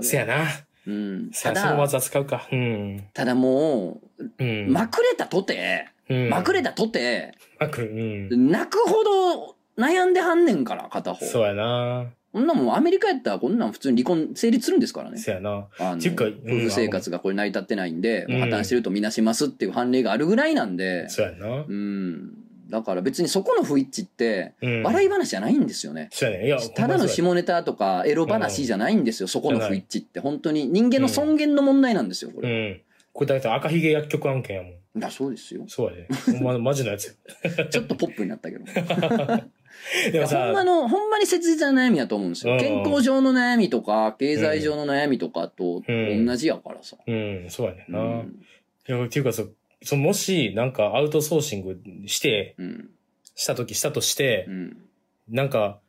せやな。うん。せただ、やその技使うか。うん。ただもう、うん。まくれたとて、うんまくれたとて、まくうん。泣くほど悩んではんねんから、片方。そうやな。こんなもんアメリカやったらこんなん普通に離婚成立するんですからね。せやな。あの夫婦生活がこれ成り立ってないんで、うん破綻してるとみなしますっていう判例があるぐらいなんで、そうやな。うん。だから別にそこの不一致って、うん。笑い話じゃないんですよね。そうやね。いや、ただの下ネタとかエロ話じゃないんですよ、そこの不一致って。本当に人間の尊厳の問題なんですよ、これ。うん。これだって赤ひげ薬局案件やもん。いや、そうですよ。そうやで。ほんま、マジのやつよ。ちょっとポップになったけど。い でもやほんまさ、の、ほんまに切実な悩みだと思うんですよ。うん健康上の悩みとか、経済上の悩みとかとうん同じやからさ。うん、そうやねんな。うんいや、っていうかそ、そのもし、なんかアウトソーシングして、うん。したときしたとしてう、ん。なんか、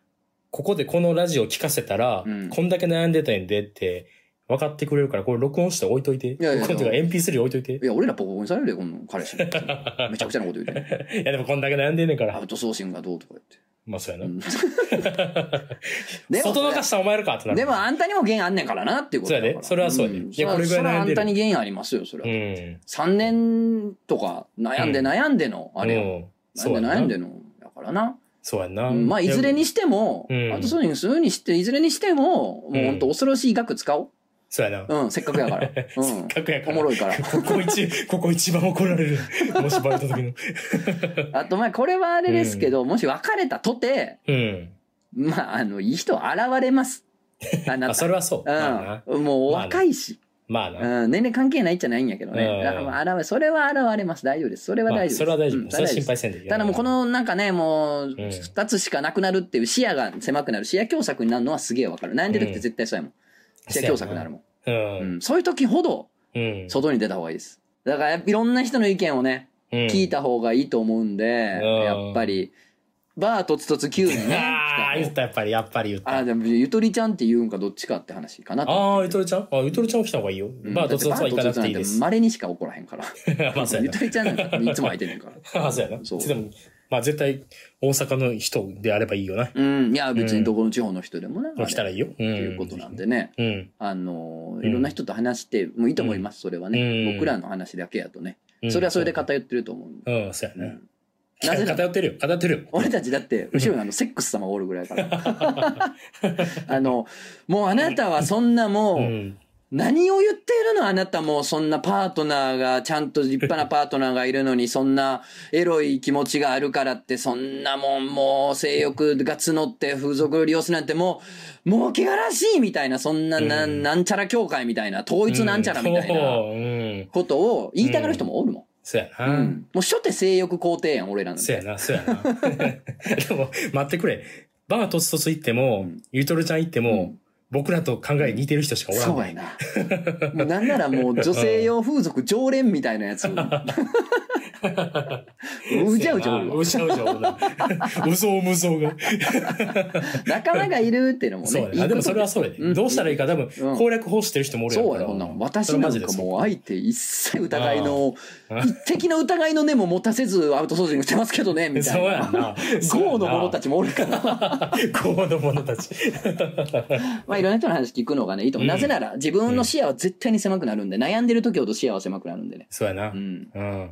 ここでこのラジオ聞かせたら、うんこんだけ悩んでたんでって、分かってくれるから、これ録音して置いといて。やいや録音っていうか MP3 置いといて。いや、俺らボコボコにされるよ、この彼氏に。めちゃくちゃなこと言うて。いや、でもこんだけ悩んでんねんから。アウトソーシングがどうとか言って。まあ、そうやな。うん で外のかしたお前らかってなる。でもあんたにも原因あんねんからなっていうことだから。そうやでそれはそうやでんいやこれぐらいそれはあ悩んでるんたに原因ありますよ、それは。うん。3年とか悩んでうん悩んでの、あれよ。うん。悩んでそうやな。悩んでの。だからな。そうやな。うんまあ、いずれにしても、うんアウトソーシングするにして、いずれにしても、もう本当恐ろしい額使おう。そうやな。うん、せっかくやから。うん。せっかくやからおもろいから。ここ一、ここ一番怒られる。もしバレた時の。あと、まあ、これはあれですけど、もし別れたとて、うん。まあ、あの、いい人現れます。あなあ、た。それはそう。まあなうん。もうお若いし。まあな。うん、年齢関係ないっちゃないんやけどね。うん現れそれは現れます。大丈夫です。それはまあ大丈夫です。それは大丈夫。うんそれは心配せんでいいよただもうこ、のなんかね、もう、二つしかなくなるっていう視野が狭くなる、視野狭窄になるのはすげえわかる。悩んでる時って絶対そうやもん。視野狭窄になるもん。う。うんん。そういう時ほど、うん。外に出た方がいいです。だからいろんな人の意見をね、うん聞いた方がいいと思うんで、うんやっぱり、バーとつとつ Q にね。ああ、言った、やっぱり、やっぱり言った。あ、でもゆとりちゃんって言うんかどっちかって話かなと。ああ、ゆとりちゃん？あ、ゆとりちゃん来た方がいいよ。うんまあ、どつどつは行かなくていいです。稀にしか怒らへんから。まあ、そうやゆとりちゃんなんかいつも空いてんねんから。な。あそうやな。そうでも、まあ、絶対、大阪の人であればいいよな。うん。いや、別にどこの地方の人でもね。来たらいいよ。うん。っていうことなんでね。うん。あのいろんな人と話してもいいと思います、それはね。うん僕らの話だけやとね。うんそれはそれで偏ってると思う。うん、そうやな。うんなぜ偏ってるよ。偏ってるよ。俺たちだって、後ろにあの、セックス様がおるぐらいから。あの、もうあなたはそんなもう、うん。何を言っているの？あなたもそんなパートナーが、ちゃんと立派なパートナーがいるのに、そんなエロい気持ちがあるからって、そんなもん、もう性欲が募って風俗を利用するなんてもう、もう気がらしいみたいな、そんな、なうんなんちゃら協会みたいな、統一なんちゃらみたいな。ことを言いたがる人もおるもん。そうやな。うん。もう初手性欲肯定やん、俺らなんて。そうやな、そうやな。でも、待ってくれ。バーとつとつ行っても、うんゆとりちゃん行っても、うん僕らと考え似てる人しかおらん。そうやな。もうなんならもう女性用風俗常連みたいなやつ。うじゃうじゃうようじゃうじゃうな。うぞうむぞうが。仲間がいるっていうのもね。そうやな。でもそれはそうやで。うんどうしたらいいか多分、うん攻略法知ってる人もおるやそうや、ほんなん。私なんかもう相手一切疑いのああ、一滴の疑いの根も持たせずアウトソーシングしてますけどね、みたそういな。やんな。ゴーの者たちもおるから。ち。ゴーの者たち。まあいろんな人の話聞くのがね、いいと思う。うんなぜなら自分の視野は絶対に狭くなるんで、悩んでる時ほど視野は狭くなるんでね。そうやなう。ん。うん。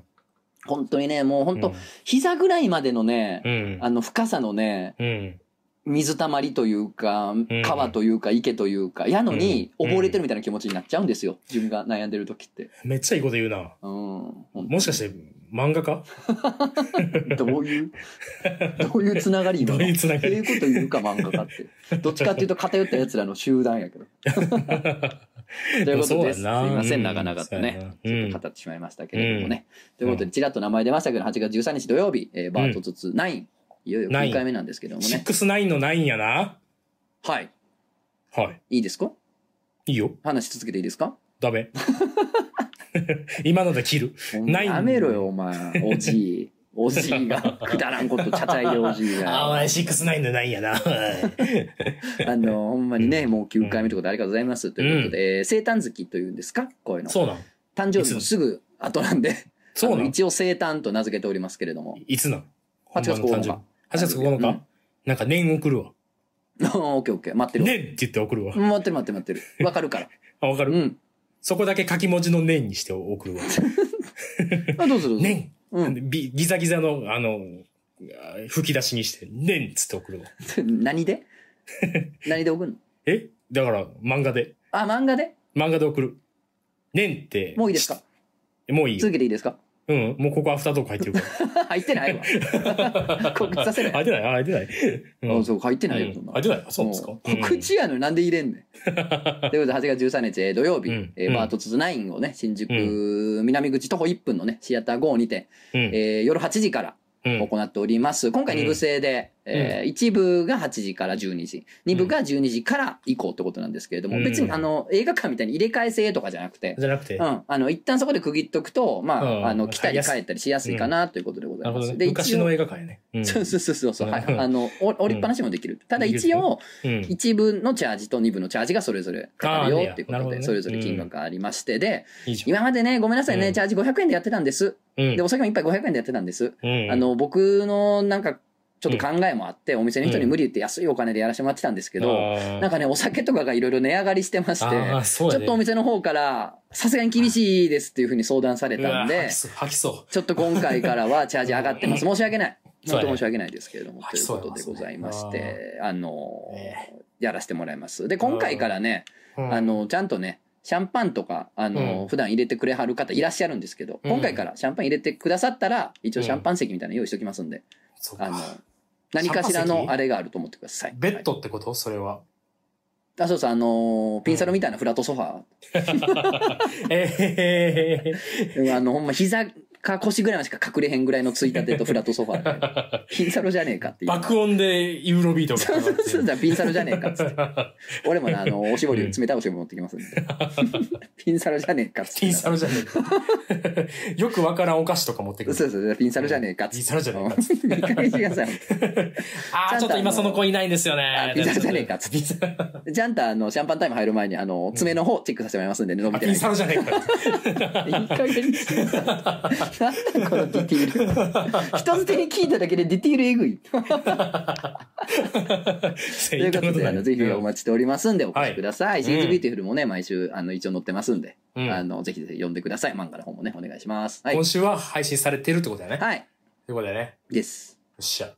本当にね、もう本当うん膝ぐらいまでのね、うん。あの深さのね、うん。水たまりというかん、川というか、池というか、やのにうん溺れてるみたいな気持ちになっちゃうんですよ。自分が悩んでる時って。めっちゃいいこと言うな。うん。もしかして、漫画家？どういう、どういうつながり今の？どういうつながり？っていうこと言うか漫画家って。どっちかっていうと偏った奴らの集団やけど。ということです。すいません、うん長々とねな。ちょっと語ってしまいましたけれどもね。ということで、ちらっと名前出ましたけど、8月13日土曜日、えーバートツツ9、いよいよ9回目なんですけどもね。69の9やな。はい。はい。いいですか？いいよ。話し続けていいですか？ダメ。今ので切る。9やめろよ、お前。おじい。おじいが、くだらんこと、ちゃちゃいでおじいあ、おが。前69の9やな。あの、ほんまにね、もう9回目ということでありがとうございます。ということで、えー生誕月というんですか？こういうの。そうなん。誕生日もすぐ後なんで、そうなん。一応生誕と名付けておりますけれども。いつなん？8月9日。8月9日、うんなんか年送るわ。オッケーオッケー。待ってるわ。年って言って送るわ。待ってる待ってる待ってる。わかるから。あ、わかる、うん。そこだけ書き文字の年にして送るわ。あ、どうぞどうぞ。年、うん。ビギザギザの、あの、吹き出しにして、年っつって送るわ。何で？何で送るの？え？だから、漫画で。あ、漫画で？漫画で送る。年って。もういいですか？もういいよ続。けていいですか？うん。もうここアフタートーク入ってるか 入ってないわ。告知させら。ない。入ってないあ入ってない。うんあ、そう、入ってないよ、そんな入ってないあそうですか？うん告知やのになんで入れんねん。ということで、8月13日、えー土曜日、うんえーバートツツ9をね、新宿、南口徒歩1分のね、シアター GO にて、うん。えー夜8時からうん。行っております。今回2部制で、えー1部が8時から12時、2部が12時から以降ってことなんですけれども、うん別にあの、映画館みたいに入れ替え制とかじゃなくて、じゃなくてう。ん、あの、一旦そこで区切っとくと、まあ、うんあの、来たり帰ったりしやすいかなということでござます。ないるほどね。で、昔の映画館やね。うんそうそうそうそう、はい、うんあの、お折りっぱなしもできる。ただ一応、うん。一部のチャージと二部のチャージがそれぞれかかるよっていうことで、それぞれ金額がありまして、で。今までね、ごめんなさいね、うんチャージ500円でやってたんです。うんで、お酒も一杯500円でやってたんです。うんあ、の、僕のなんか、ちょっと考えもあって、お店の人に無理言って安いお金でやらせてもらってたんですけど、なんか、かね、お酒とかがいろいろ値上がりしてまして、ちょっとお店の方から、さすがに厳しいですっていうふうに相談されたんで。ちょっと今回からはチャージ上がってます。申し訳ない。本当申し訳ないですけれども、ということでございまして、あのえやらせてもらいます。で、今回からね、うん。あ、の、ちゃんとね、シャンパンとか、あの、うん。普段入れてくれはる方いらっしゃるんですけど、うん。今回からシャンパン入れてくださったら、一応シャンパン席みたいなの用意しておきますんで、そうかあの、何かしらのあれがあると思ってください。ベッドってこと？それは。あ、そうそう、あのーピンサロみたいなフラットソファえ えー。あの、ほんま膝か腰ぐらいしか隠れへんぐらいのついたてとフラットソファーで。ピンサロじゃねえかっていう。爆音でユーロビートがそうそうそうそう、ピンサロじゃねえかっつって。俺もね、あの、おしぼり、うん冷たいおしぼり持ってきますんで。ピンサロじゃねえかっつって。ピンサロじゃねえか。よくわからんお菓子とか持ってくる。そうそう、ピンサロじゃねえかっつって。ピンサロじゃねえかっつって。いい加減にしてください。ああ、ちょっと今その子いないんですよねあ。ピンサロじゃねえかっつってピンサロちゃんとあの、シャンパンタイム入る前に、あの、爪の方チェックさせてもらいますんでね、伸びてピン。サロじゃねえか。いいなんだこのディティール。人づてに聞いただけでディティールえぐい。ということで、あの、ぜひお待ちしておりますんで、お越しください。 She's Beautiful もね、毎週、あの、一応載ってますんで、うんあの、ぜひぜひ読んでください。漫画の方もね、お願いします。はい今。週は配信されてるってことだよね。はい。ということでね。よです。っしゃ。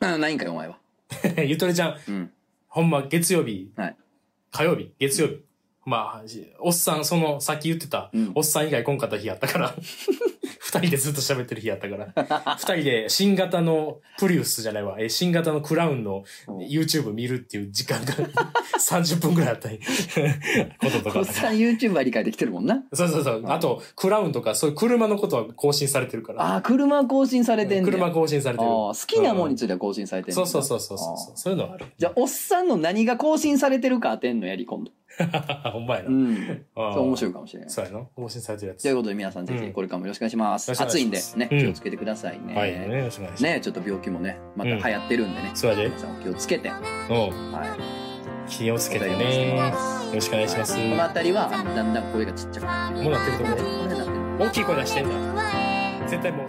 あ、ないんかよ、お前は。ゆとりちゃん、うん。ほんま月曜日、はい火曜日、月曜日。まあ、おっさん、その、さっき言ってた、うんおっさん以外来んかった日やったから、二人でずっと喋ってる日やったから、二人で新型のプリウスじゃないわ、え新型のクラウンの YouTube 見るっていう時間が 30分くらいあったり、こととか。おっさん YouTuber 理解できてるもんな。そうそうそう。あと、クラウンとか、そういう車のことは更新されてるから。ああ、車更新されてんねん車更新されてる。好きなもんについては更新されてんねんそうそうそうそうそうそういうのはある。じゃあ、おっさんの何が更新されてるか当てんのやり、今度。ほんまやな。うん。そう面白いかもしれない。そうやな。更新されてるやつ。ということで皆さんぜひこれからもよろしくお願いします。暑いんでね、うん気をつけてくださいね。はい。ね、よろしくお願いします。ねちょっと病気もね、また流行ってるんでね。そうやで。皆さんお気をつけて。はうん。気をつい。けてね。よろしくお願いします。この辺りは、だんだん声がちっちゃくなってもうなってると思う。大きい声出してんだ。絶対もう。